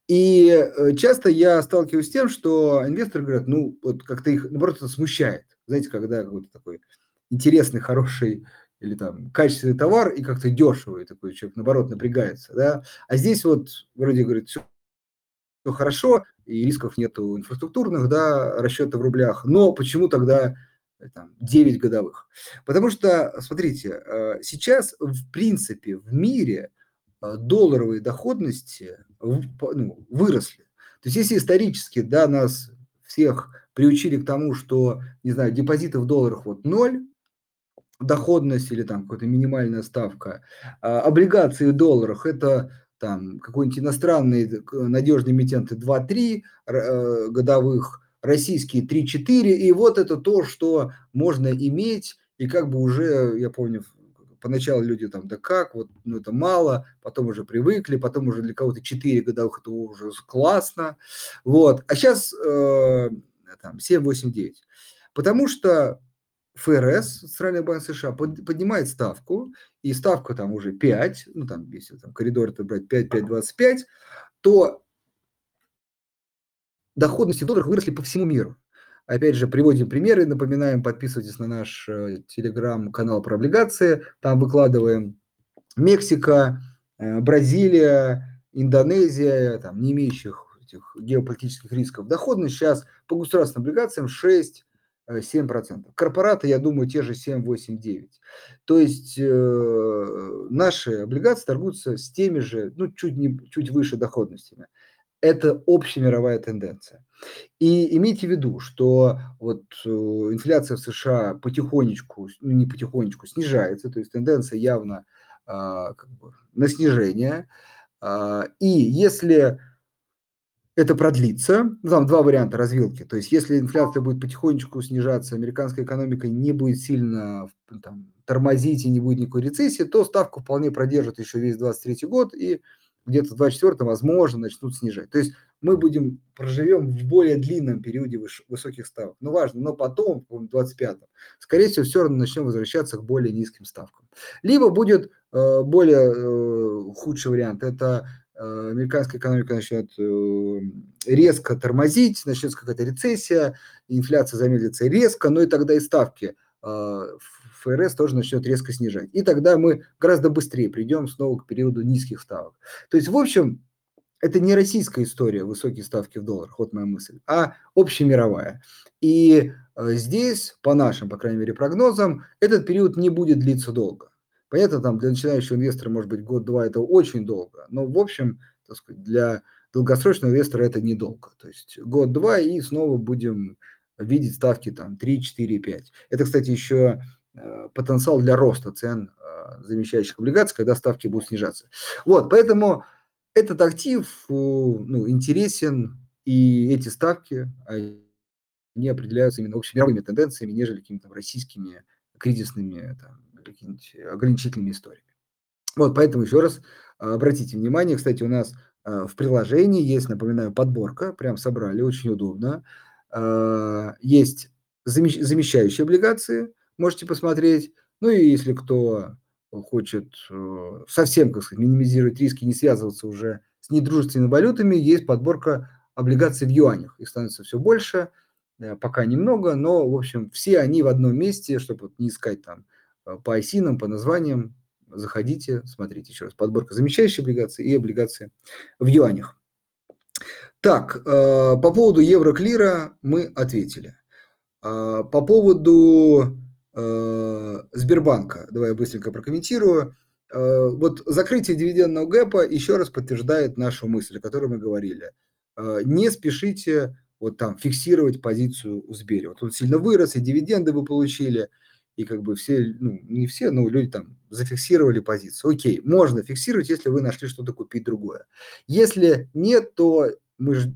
И э, часто я сталкиваюсь с тем, что инвесторы говорят, ну, вот как-то их, наоборот, это смущает. Знаете, когда какой-то такой интересный, хороший или там качественный товар и как-то дешево, и такой человек, наоборот, напрягается, да. А здесь вот вроде говорит, все все хорошо, и рисков нету инфраструктурных, да, расчета в рублях, но почему тогда э, там, 9 годовых? Потому что, смотрите, э, сейчас, в принципе, в мире э, долларовые доходности ну, выросли. То есть, если исторически, да, нас всех приучили к тому, что, не знаю, депозиты в долларах вот ноль, доходность или там какая-то минимальная ставка, а облигации в долларах – это там какой-нибудь иностранный надежный эмитенты 2-3 э, годовых, российские 3-4, и вот это то, что можно иметь, и как бы уже, я помню, поначалу люди там, да как, вот, ну это мало, потом уже привыкли, потом уже для кого-то 4 годовых это уже классно, вот, а сейчас э, там 7, 8, 9, потому что ФРС, Центральный банк США, поднимает ставку, и ставка там уже 5, ну там, если там коридор это брать 5-5-25, то доходности в долларах выросли по всему миру. Опять же, приводим примеры, напоминаем, подписывайтесь на наш э, телеграм-канал про облигации, там выкладываем Мексика, э, Бразилия, Индонезия, там, не имеющих этих геополитических рисков. Доходность сейчас по государственным облигациям 6 7%. Корпораты, я думаю, те же 7, 8, 9. То есть э, наши облигации торгуются с теми же, ну, чуть, не, чуть выше доходностями. Это общемировая тенденция. И имейте в виду, что вот э, инфляция в США потихонечку, ну не потихонечку, снижается, то есть тенденция явно э, как бы на снижение. Э, и если это продлится. Ну, там два варианта развилки. То есть, если инфляция будет потихонечку снижаться, американская экономика не будет сильно там, тормозить и не будет никакой рецессии, то ставку вполне продержит еще весь 23 год и где-то в 24 возможно, начнут снижать. То есть мы будем, проживем в более длинном периоде выш, высоких ставок. Ну, важно, но потом, в 25-м, скорее всего, все равно начнем возвращаться к более низким ставкам. Либо будет э, более э, худший вариант, это американская экономика начнет э, резко тормозить, начнется какая-то рецессия, инфляция замедлится резко, но и тогда и ставки э, ФРС тоже начнет резко снижать. И тогда мы гораздо быстрее придем снова к периоду низких ставок. То есть, в общем, это не российская история, высокие ставки в долларах, вот моя мысль, а общемировая. И здесь, по нашим, по крайней мере, прогнозам, этот период не будет длиться долго. Понятно, там для начинающего инвестора, может быть, год-два это очень долго, но, в общем, так сказать, для долгосрочного инвестора это недолго. То есть год-два и снова будем видеть ставки там 3, 4, 5. Это, кстати, еще э, потенциал для роста цен э, замещающих облигаций, когда ставки будут снижаться. Вот, поэтому этот актив ну, интересен, и эти ставки они определяются именно общемировыми тенденциями, нежели какими-то российскими кризисными там, какими-нибудь ограничительными историями. Вот, поэтому еще раз а, обратите внимание, кстати, у нас а, в приложении есть, напоминаю, подборка, прям собрали, очень удобно. А, есть замещающие облигации, можете посмотреть. Ну и если кто хочет совсем, как сказать, минимизировать риски, не связываться уже с недружественными валютами, есть подборка облигаций в юанях. Их становится все больше, э, пока немного, но, в общем, все они в одном месте, чтобы не искать там э, по осинам, по названиям, заходите, смотрите еще раз. Подборка замещающих облигаций и облигации в юанях. Так, по поводу евроклира мы ответили. По поводу Сбербанка, давай я быстренько прокомментирую. Э, вот закрытие дивидендного гэпа еще раз подтверждает нашу мысль, о которой мы говорили. Э, не спешите вот там фиксировать позицию у Сбере. Вот он сильно вырос, и дивиденды вы получили, и как бы все, ну, не все, но люди там зафиксировали позицию. Окей, можно фиксировать, если вы нашли что-то купить другое. Если нет, то мы же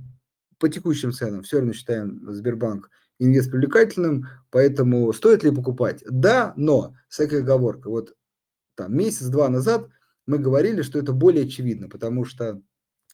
по текущим ценам все равно считаем Сбербанк инвест привлекательным, поэтому стоит ли покупать? Да, но с этой оговоркой. Вот там месяц-два назад мы говорили, что это более очевидно, потому что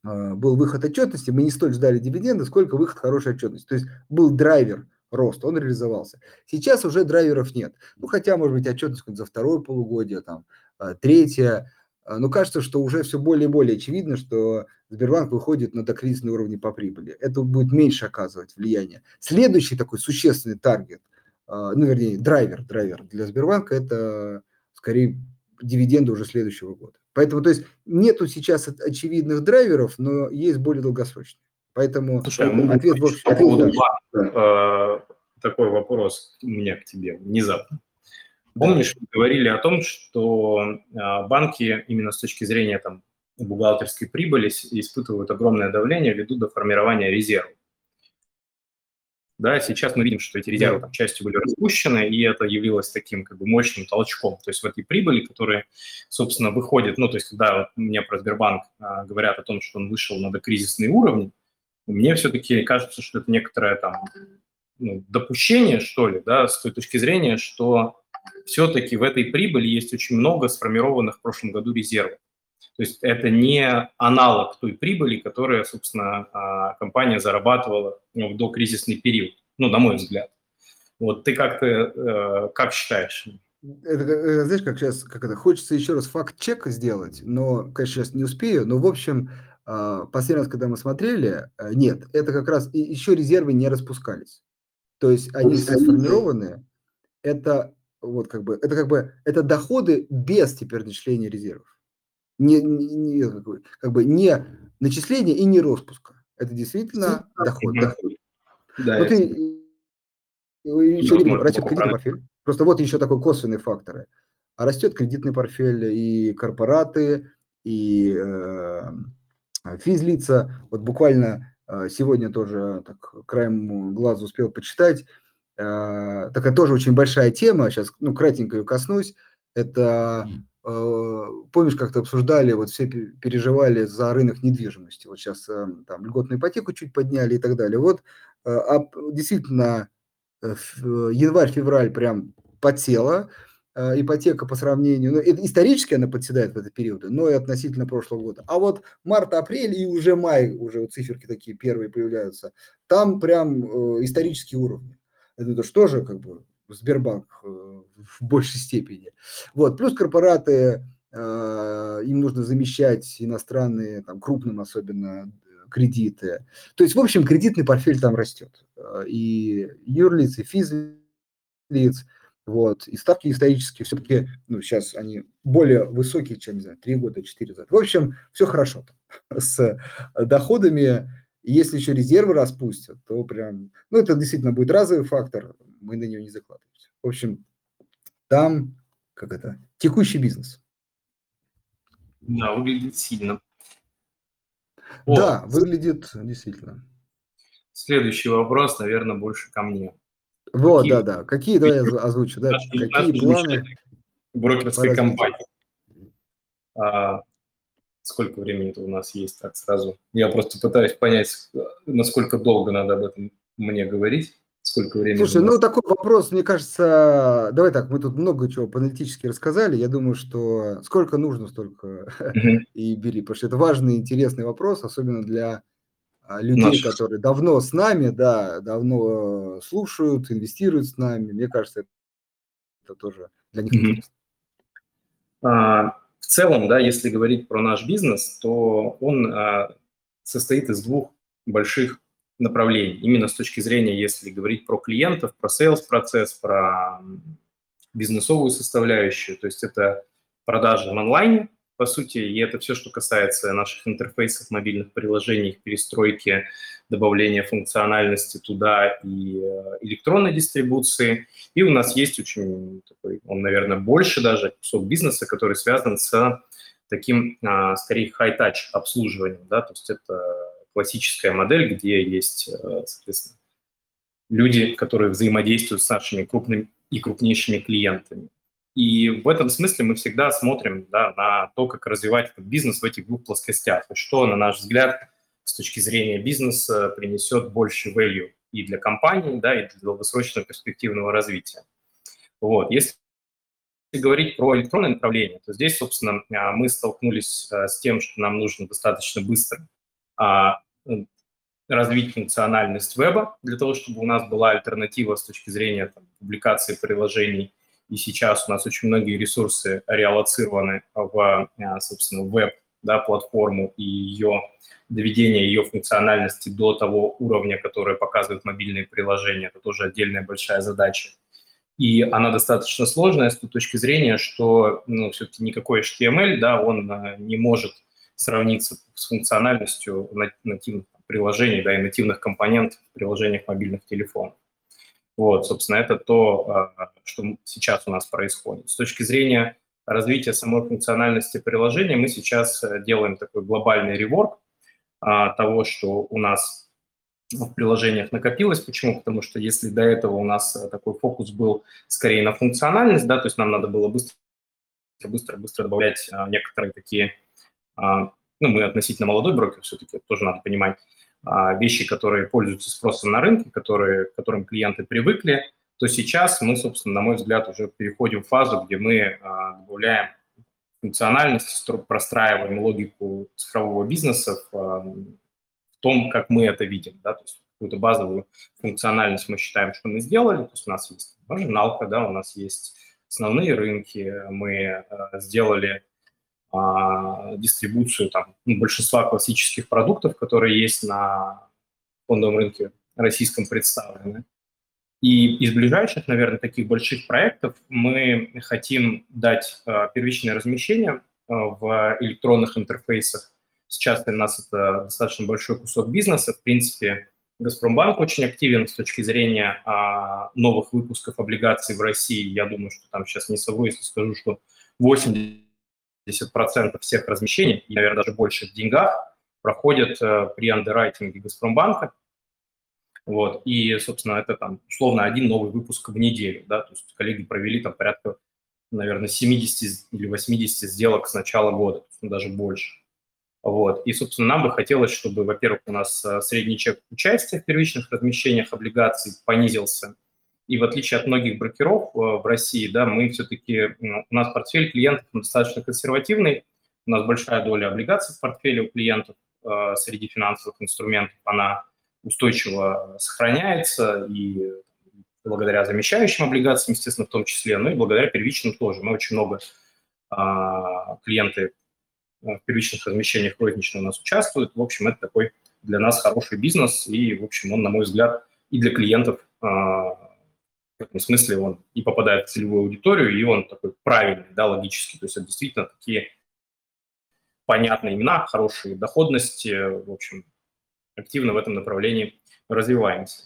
э, был выход отчетности, мы не столь ждали дивиденды, сколько выход хорошей отчетности. То есть был драйвер роста, он реализовался. Сейчас уже драйверов нет. Ну, хотя, может быть, отчетность за второе полугодие, там, э, третье. Э, но кажется, что уже все более и более очевидно, что Сбербанк выходит на докризисные уровни по прибыли. Это будет меньше оказывать влияние. Следующий такой существенный таргет, э, ну, вернее, драйвер, драйвер для Сбербанка, это скорее дивиденды уже следующего года. Поэтому, то есть, нету сейчас очевидных драйверов, но есть более долгосрочные. Поэтому
Слушай, а ответ общем, ответ, да. Э, такой вопрос у меня к тебе внезапно. Помнишь, мы говорили о том, что э, банки именно с точки зрения там, бухгалтерской прибыли испытывают огромное давление ввиду до формирования резервов. Да, сейчас мы видим, что эти резервы там, частью были распущены, и это явилось таким как бы мощным толчком. То есть в этой прибыли, которые, собственно, выходят, ну, то есть когда вот мне про Сбербанк а, говорят о том, что он вышел на докризисные уровни, мне все-таки кажется, что это некоторое там ну, допущение, что ли, да, с той точки зрения, что все-таки в этой прибыли есть очень много сформированных в прошлом году резервов. То есть это не аналог той прибыли, которая, собственно, а, компания зарабатывала ну, в докризисный период, ну, на мой взгляд. Вот ты как то э, как считаешь?
Это, э, знаешь, как сейчас, как это, хочется еще раз факт-чек сделать, но, конечно, сейчас не успею, но, в общем, последний раз, когда мы смотрели, э, нет, это как раз еще резервы не распускались. То есть они сформированы, это вот как бы, это как бы, это доходы без теперь начисления резервов не, не, как, бы, как бы не начисление и не распуска. Это действительно доход. доход. Да, Но ты еще видимо, растет кредитный портфель. Просто вот еще такой косвенный фактор. А растет кредитный портфель и корпораты, и э, физлица. Вот буквально э, сегодня тоже так краем глаза успел почитать. Э, такая тоже очень большая тема. Сейчас, ну, кратенько ее коснусь. Это Э, помнишь, как-то обсуждали, вот все переживали за рынок недвижимости. Вот сейчас э, там льготную ипотеку чуть подняли и так далее. Вот э, а действительно январь-февраль прям подсела ипотека по сравнению, ну, исторически она подседает в этот период, но и относительно прошлого года. А вот март-апрель и уже май, уже вот циферки такие первые появляются, там прям э, исторические уровни. Это что же как бы Сбербанк э, в большей степени. Вот. Плюс корпораты, э, им нужно замещать иностранные, там, крупным особенно, кредиты. То есть, в общем, кредитный портфель там растет. Э, и юрлиц, и физлиц, вот, и ставки исторические все-таки, ну, сейчас они более высокие, чем, не знаю, 3 года, 4 года. В общем, все хорошо там. с доходами. Если еще резервы распустят, то прям, ну, это действительно будет разовый фактор, мы на нее не закладываемся. В общем, там, как это, текущий бизнес.
Да, выглядит сильно.
Вот. Да, выглядит действительно.
Следующий вопрос, наверное, больше ко мне.
Вот, какие, да, да. Какие, давай я озвучу, да, какие планы?
Брокерской компании. А, сколько времени это у нас есть так сразу? Я просто пытаюсь понять, насколько долго надо об этом мне говорить сколько времени?
Слушай, ну такой вопрос, мне кажется, давай так, мы тут много чего аналитически рассказали, я думаю, что сколько нужно, столько и бери, потому что это важный, интересный вопрос, особенно для людей, Наш. которые давно с нами, да, давно слушают, инвестируют с нами, мне кажется, это тоже для них интересно.
А, в целом, да, если говорить про наш бизнес, то он а, состоит из двух больших направлений. Именно с точки зрения, если говорить про клиентов, про sales-процесс, про бизнесовую составляющую, то есть это продажи в онлайне, по сути, и это все, что касается наших интерфейсов, мобильных приложений, перестройки, добавления функциональности туда и э, электронной дистрибуции. И у нас есть очень такой, он, наверное, больше даже кусок бизнеса, который связан с таким, а, скорее, high-touch обслуживанием, да, то есть это классическая модель, где есть, э, соответственно, люди, которые взаимодействуют с нашими крупными и крупнейшими клиентами. И в этом смысле мы всегда смотрим да, на то, как развивать этот бизнес в этих двух плоскостях. Что, на наш взгляд, с точки зрения бизнеса принесет больше value и для компании, да, и для долгосрочного перспективного развития. Вот. Если говорить про электронное направление, то здесь, собственно, а, мы столкнулись а, с тем, что нам нужно достаточно быстро а, развить функциональность веба для того, чтобы у нас была альтернатива с точки зрения там, публикации приложений – и сейчас у нас очень многие ресурсы реалоцированы в, э, собственно, веб, да, платформу и ее доведение ее функциональности до того уровня, который показывают мобильные приложения, это тоже отдельная большая задача. И она достаточно сложная с той точки зрения, что ну, все-таки никакой HTML, да, он э, не может сравниться с функциональностью нативных приложений, да, и нативных компонентов в приложениях мобильных телефонов. Вот, собственно, это то, а, что сейчас у нас происходит. С точки зрения развития самой функциональности приложения мы сейчас э, делаем такой глобальный реворк а, того, что у нас в приложениях накопилось. Почему? Потому что если до этого у нас э, такой фокус был скорее на функциональность, да, то есть нам надо было быстро, быстро, быстро добавлять а, некоторые такие, ну, мы относительно молодой брокер, все-таки тоже надо понимать, вещи, которые пользуются спросом на рынке, которые, к которым клиенты привыкли, то сейчас мы, собственно, на мой взгляд, уже переходим в фазу, где мы а, добавляем функциональность, простраиваем логику цифрового бизнеса а, в том, как мы это видим, да, то есть какую-то базовую функциональность мы считаем, что мы сделали, то есть у нас есть маржиналка, да, у нас есть основные рынки, мы сделали а, дистрибуцию там, ну, большинства классических продуктов, которые есть на фондовом рынке российском представлены. И из ближайших, наверное, таких больших проектов мы хотим дать э, первичное размещение э, в электронных интерфейсах. Сейчас для нас это достаточно большой кусок бизнеса. В принципе, Газпромбанк очень активен с точки зрения новых выпусков облигаций в России. Я думаю, что там сейчас не совру, если скажу, что 80 70% всех размещений, и, наверное, даже больше в деньгах, проходят э, при андеррайтинге Газпромбанка. Вот, и, собственно, это там условно один новый выпуск в неделю, да, то есть коллеги провели там порядка, наверное, 70 или 80 сделок с начала года, ну, даже больше. Вот. И, собственно, нам бы хотелось, чтобы, во-первых, у нас э, средний чек участия в первичных размещениях облигаций понизился и в отличие от многих брокеров э, в России, да, мы все-таки, у нас портфель клиентов достаточно консервативный, у нас большая доля облигаций в портфеле у клиентов э, среди финансовых инструментов, она устойчиво сохраняется и благодаря замещающим облигациям, естественно, в том числе, но и благодаря первичным тоже. Мы очень много а, клиенты в первичных размещениях розничных у нас участвуют. В общем, это такой для нас хороший бизнес, и, в общем, он, на мой взгляд, и для клиентов а, в этом смысле он и попадает в целевую аудиторию, и он такой правильный, да, логический. То есть это действительно такие понятные имена, хорошие доходности. В общем, активно в этом направлении развиваемся.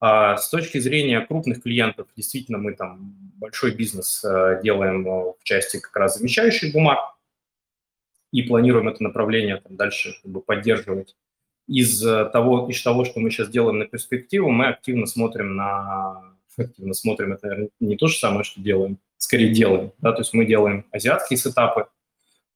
А с точки зрения крупных клиентов, действительно, мы там большой бизнес э, делаем э, в части как раз замещающих бумаг и планируем это направление там, дальше как бы, поддерживать. Из того, из того, что мы сейчас делаем на перспективу, мы активно смотрим на активно смотрим, это, наверное, не то же самое, что делаем, скорее делаем. Да? То есть мы делаем азиатские сетапы,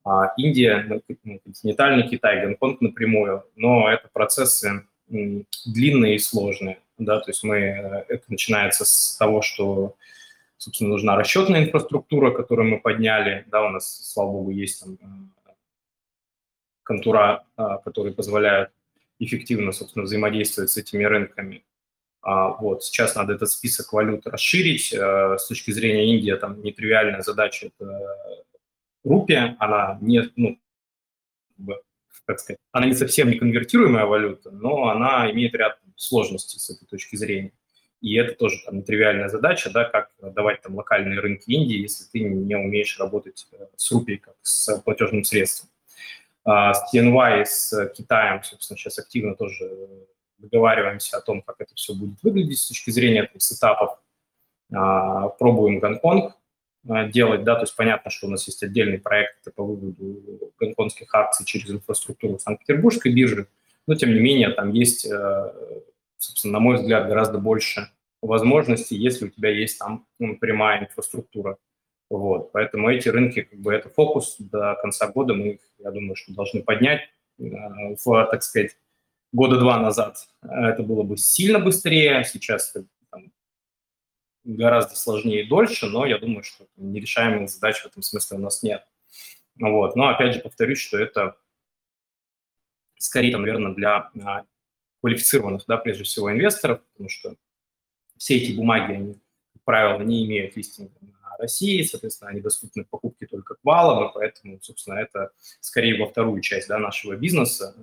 а Индия, ну, ну, континентальный Китай, Гонконг напрямую, но это процессы длинные и сложные. Да? То есть мы, э, это начинается с того, что собственно, нужна расчетная инфраструктура, которую мы подняли. Да, у нас, слава богу, есть там э, контура, а, которые позволяют эффективно, собственно, взаимодействовать с этими рынками. А, вот, сейчас надо этот список валют расширить. Э, с точки зрения Индии, там нетривиальная задача – это рупия. Она не, ну, как сказать, она не совсем не конвертируемая валюта, но она имеет ряд сложностей с этой точки зрения. И это тоже там нетривиальная задача, да, как давать там локальные рынки Индии, если ты не умеешь работать э, с рупией как с платежным средством. А с TNY, с Китаем, собственно, сейчас активно тоже договариваемся о том, как это все будет выглядеть с точки зрения там, сетапов. А, пробуем Гонконг а, делать, да, то есть понятно, что у нас есть отдельный проект по выводу гонконгских акций через инфраструктуру Санкт-Петербургской биржи, но тем не менее там есть э, собственно, на мой взгляд, гораздо больше возможностей, если у тебя есть там ну, прямая инфраструктура. Вот, поэтому эти рынки, как бы, это фокус до конца года, мы их, я думаю, что должны поднять. Э, в, так сказать, года два назад это было бы сильно быстрее, сейчас там, гораздо сложнее и дольше, но я думаю, что нерешаемых задач в этом смысле у нас нет. Вот. Но опять же повторюсь, что это скорее, там, наверное, для а, квалифицированных, да, прежде всего, инвесторов, потому что все эти бумаги, они, как правило, не имеют листинга на России, соответственно, они доступны в покупке только к валам, и поэтому, собственно, это скорее во вторую часть да, нашего бизнеса.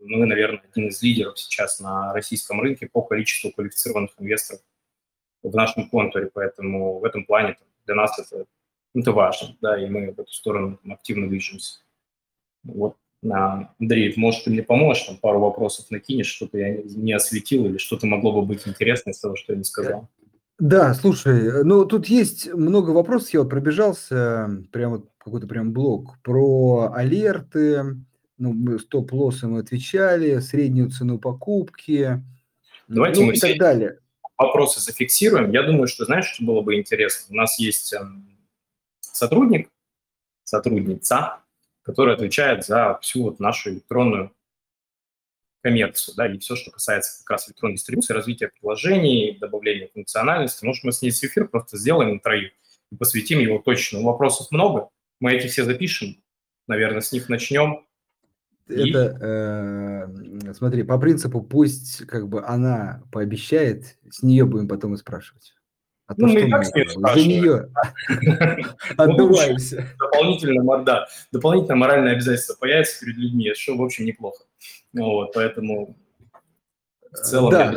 Мы, наверное, один из лидеров сейчас на российском рынке по количеству квалифицированных инвесторов в нашем контуре, поэтому в этом плане для нас это, это важно, да, и мы в эту сторону активно движемся. Вот Андрей, может, ты мне поможешь, там пару вопросов накинешь, что-то я не осветил или что-то могло бы быть интересно из того, что я не сказал.
Да, слушай, ну тут есть много вопросов, я вот пробежался, прям вот какой-то прям блок про алерты, ну, мы стоп-лоссы мы отвечали, среднюю цену покупки,
Давайте ну, мы и так далее. Вопросы зафиксируем. Я думаю, что знаешь, что было бы интересно? У нас есть эм, сотрудник, сотрудница, который отвечает за всю вот нашу электронную коммерцию, да, и все, что касается как раз электронной дистрибуции, развития приложений, добавления функциональности. Может, мы с ней эфир просто сделаем на троих и посвятим его точно. Вопросов много, мы эти все запишем, наверное, с них начнем.
Это, э, смотри, по принципу, пусть как бы она пообещает, с нее будем потом и спрашивать.
А ну, то, мы и так за нее отдуваемся. Дополнительно, да, дополнительно моральное обязательство появится перед людьми, что, в общем, неплохо. Вот, поэтому
в целом... Да,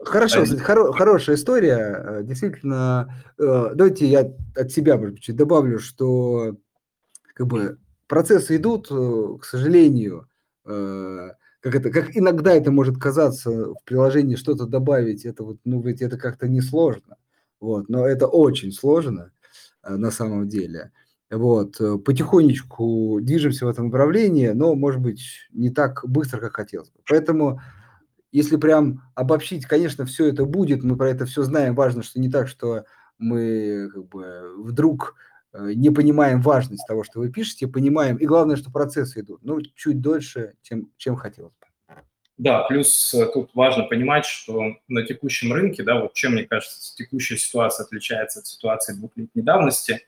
хорошо, хоро, хорошая история. Э, действительно, э, давайте я от себя, может быть, добавлю, что как бы процессы идут, э, к сожалению, как это, как иногда это может казаться в приложении что-то добавить, это вот, ну, ведь это как-то несложно. Вот, но это очень сложно э, на самом деле. Вот, э, потихонечку движемся в этом направлении, но, может быть, не так быстро, как хотелось бы. Поэтому, если прям обобщить, конечно, все это будет, мы про это все знаем. Важно, что не так, что мы как бы вдруг э, не понимаем важность того, что вы пишете, понимаем, и главное, что процессы идут, ну, чуть дольше, чем, чем хотелось бы.
Да, плюс э, тут важно понимать, что на текущем рынке, да, вот чем, мне кажется, текущая ситуация отличается от ситуации двухлетней давности,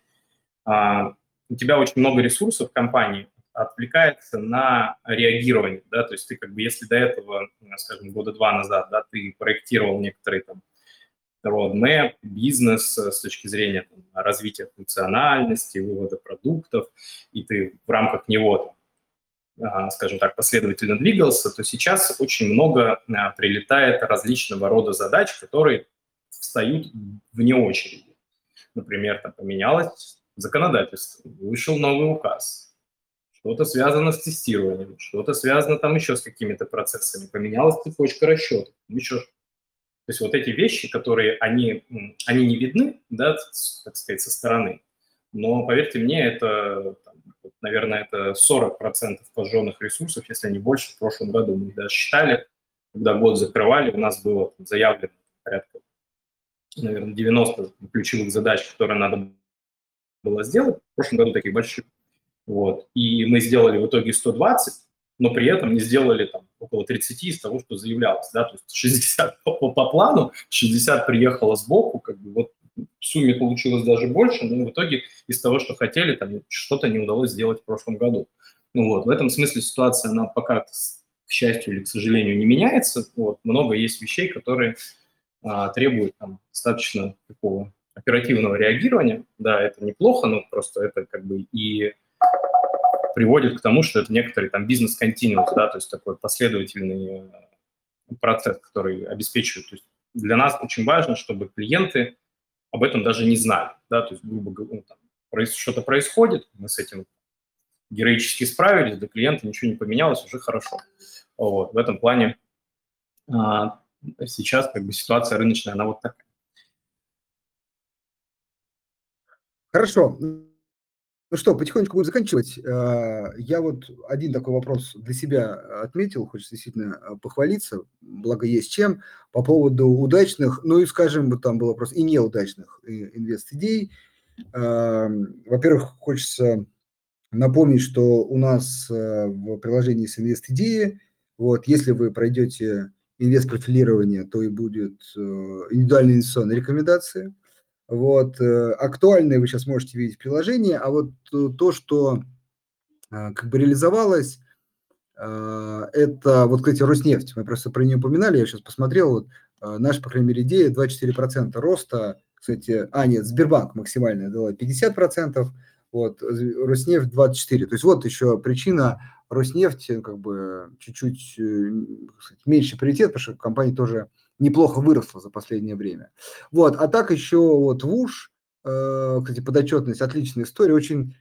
а, у тебя очень много ресурсов в компании отвлекается на реагирование, да, то есть ты как бы, если до этого, скажем, года два назад, да, ты проектировал некоторые там roadmap, бизнес э, с точки зрения там, развития функциональности, вывода продуктов, и ты в рамках него там, а, скажем так, последовательно двигался, то сейчас очень много а, прилетает различного рода задач, которые встают вне очереди. Например, там поменялось законодательство, вышел новый указ, что-то связано с тестированием, что-то связано там еще с какими-то процессами, поменялась цепочка расчетов, еще То есть вот эти вещи, которые, они, они не видны, да, так сказать, со стороны, но, поверьте мне, это наверное, это 40% пожженных ресурсов, если не больше, в прошлом году. Мы даже считали, когда год закрывали, у нас было заявлено порядка, наверное, 90 ключевых задач, которые надо было сделать. В прошлом году таких больших. Вот. И мы сделали в итоге 120, но при этом не сделали там около 30 из того, что заявлялось. Да? То есть 60 по, по плану, 60 приехало сбоку, как бы вот в сумме получилось даже больше, но в итоге из того, что хотели, там что-то не удалось сделать в прошлом году. Ну вот, в этом смысле ситуация, она пока, к счастью или к сожалению, не меняется. Вот, много есть вещей, которые а, требуют там, достаточно такого оперативного реагирования. Да, это неплохо, но просто это как бы и приводит к тому, что это некоторый там бизнес-континуум, да, то есть такой последовательный процесс, который обеспечивает. То есть для нас очень важно, чтобы клиенты об этом даже не знали, да, то есть, грубо говоря, ну, что-то происходит, мы с этим героически справились, для клиента ничего не поменялось, уже хорошо. Вот, в этом плане а, сейчас как бы ситуация рыночная, она вот такая.
Хорошо. Ну что, потихонечку будем заканчивать. А, я вот один такой вопрос для себя отметил, хочется действительно а, похвалиться, благо есть чем, по поводу удачных, ну и, скажем, вот там был вопрос и неудачных э, инвест-идей. Во-первых, хочется напомнить, что у нас э, в приложении с инвест-идеи, вот, если вы пройдете инвест-профилирование, то и будет э, индивидуальные инвестиционные рекомендации. Вот, э, актуальные вы сейчас можете видеть в приложении, а вот то, что как бы реализовалось, это, вот, кстати, Роснефть, мы просто про нее упоминали, я сейчас посмотрел, вот, наша, по крайней мере, идея 24% роста, кстати, а, нет, Сбербанк максимальная дала 50%, вот, Роснефть 24. То есть вот еще причина. Роснефть как бы чуть-чуть э, меньше приоритет, потому что компания тоже неплохо выросла за последнее время. Вот, а так еще вот ВУШ, э, кстати, подотчетность, отличная история, очень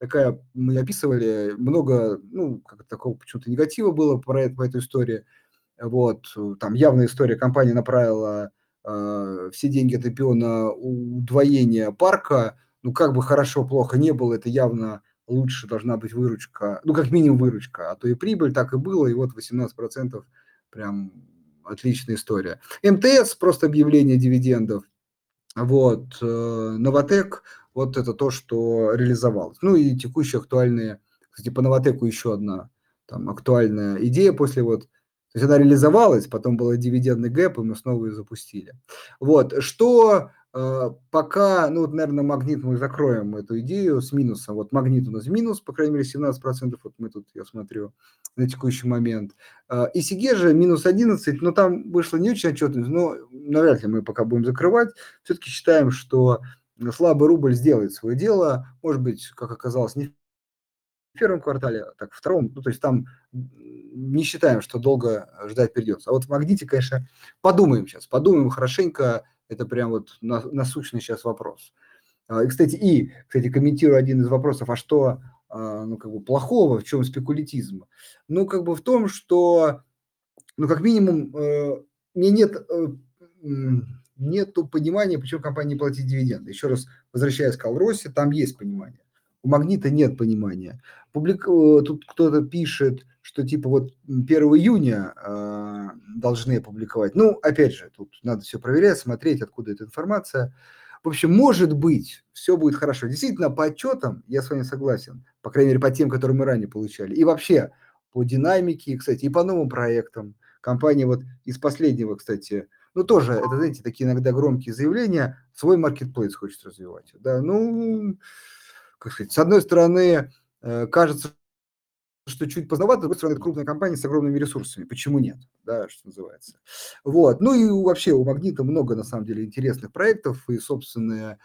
такая, мы описывали, много, ну, как такого почему-то негатива было по, по этой истории. Вот, там явная история, компания направила э, все деньги от IPO на удвоение парка, ну, как бы хорошо, плохо не было, это явно лучше должна быть выручка, ну, как минимум выручка, а то и прибыль, так и было, и вот 18% прям отличная история. МТС, просто объявление дивидендов, вот, э, Новотек, вот это то, что реализовалось. Ну, и текущие актуальные, кстати, по Новотеку еще одна там актуальная идея после вот то есть она реализовалась, потом был дивидендный гэп, и мы снова ее запустили. Вот, что пока, ну, вот, наверное, магнит мы закроем эту идею с минусом. Вот магнит у нас минус, по крайней мере, 17%, вот мы тут, я смотрю, на текущий момент. Э, и Сиге же минус 11, но там вышло не очень отчетность, но навряд ли мы пока будем закрывать. Все-таки считаем, что слабый рубль сделает свое дело. Может быть, как оказалось, не в первом квартале, а так в втором. Ну, то есть там не считаем, что долго ждать придется. А вот в магните, конечно, подумаем сейчас, подумаем хорошенько, это прям вот насущный сейчас вопрос. А, и, кстати, и, кстати, комментирую один из вопросов, а что, а, ну, как бы плохого, в чем спекулятизм? Ну, как бы в том, что, ну, как минимум, э, мне нет, э, нету понимания, почему компания не платит дивиденды. Еще раз, возвращаясь к Алросе, там есть понимание. У Магнита нет понимания. Публик... Э, тут кто-то пишет, что типа вот 1 июня э, должны опубликовать. Ну, опять же, тут надо все проверять, смотреть, откуда эта информация. В общем, может быть, все будет хорошо. Действительно, по отчетам я с вами согласен, по крайней мере, по тем, которые мы ранее получали. И вообще, по динамике, кстати, и по новым проектам. Компания вот из последнего, кстати, ну, тоже, это, знаете, такие иногда громкие заявления, свой маркетплейс хочет развивать. Да, ну, как сказать, с одной стороны, э, кажется, что чуть поздновато, с другой стороны, это крупная компания с огромными ресурсами. Почему нет? Да, что называется. Вот. Ну и вообще у Магнита много, на самом деле, интересных проектов, и собственные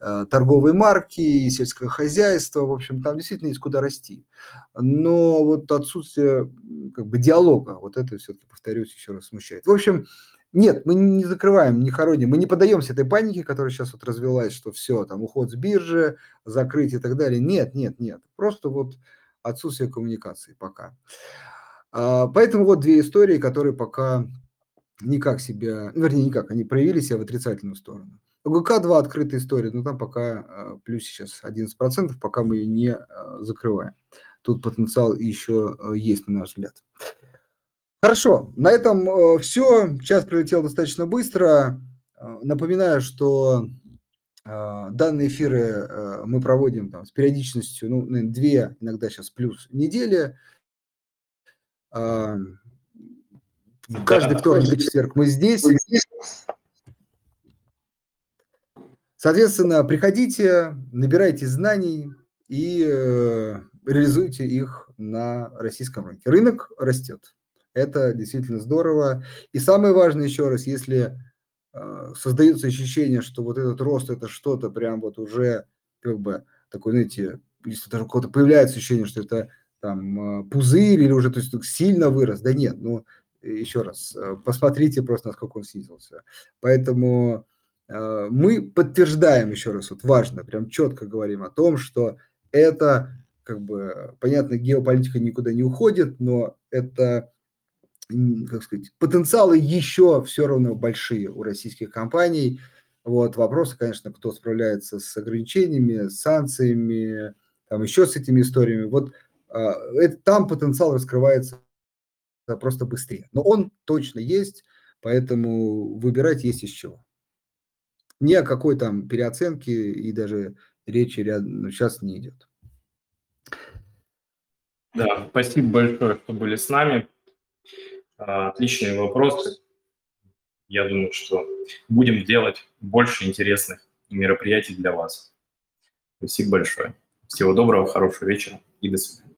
э, торговые марки, и сельское хозяйство. В общем, там действительно есть куда расти. Но вот отсутствие как бы диалога, вот это все-таки, повторюсь, еще раз смущает. В общем, нет, мы не закрываем, не хороним, мы не поддаемся этой панике, которая сейчас вот развелась, что все, там уход с биржи, закрыть и так далее. Нет, нет, нет. Просто вот отсутствие коммуникации пока. А, поэтому вот две истории, которые пока никак себя, вернее, никак, они проявили себя в отрицательную сторону. ГК-2 открытая история, но там пока а, плюс сейчас 11%, пока мы ее не а, закрываем. Тут потенциал еще есть, на наш взгляд. Хорошо, на этом все. Час пролетел достаточно быстро. Напоминаю, что а, данные эфиры э, мы проводим там, с периодичностью, ну, две, иногда сейчас плюс недели. Каждый вторник и четверг мы здесь. Соответственно, приходите, набирайте знаний и э, реализуйте их на российском рынке. Рынок растет. Это действительно здорово. И самое важное еще раз, если а, создается ощущение, что вот этот рост это что-то прям вот уже как бы такой, знаете, если даже у кого-то появляется ощущение, что это там пузырь или уже то есть, сильно вырос, да нет, ну, еще раз, посмотрите просто, насколько он снизился. Поэтому мы подтверждаем еще раз, вот важно, прям четко говорим о том, что это, как бы, понятно, геополитика никуда не уходит, но это как сказать, потенциалы еще все равно большие у российских компаний. Вот вопрос, конечно, кто справляется с ограничениями, с санкциями, там еще с этими историями. Вот а, это, там потенциал раскрывается просто быстрее. Но он точно есть, поэтому выбирать есть из чего. Ни о какой там переоценке и даже речи ряд, ну, сейчас не идет.
Да, спасибо большое, что были с нами. А, отличные вопросы. Я думаю, что будем делать больше интересных мероприятий для вас. Спасибо большое. Всего доброго, хорошего вечера и до свидания.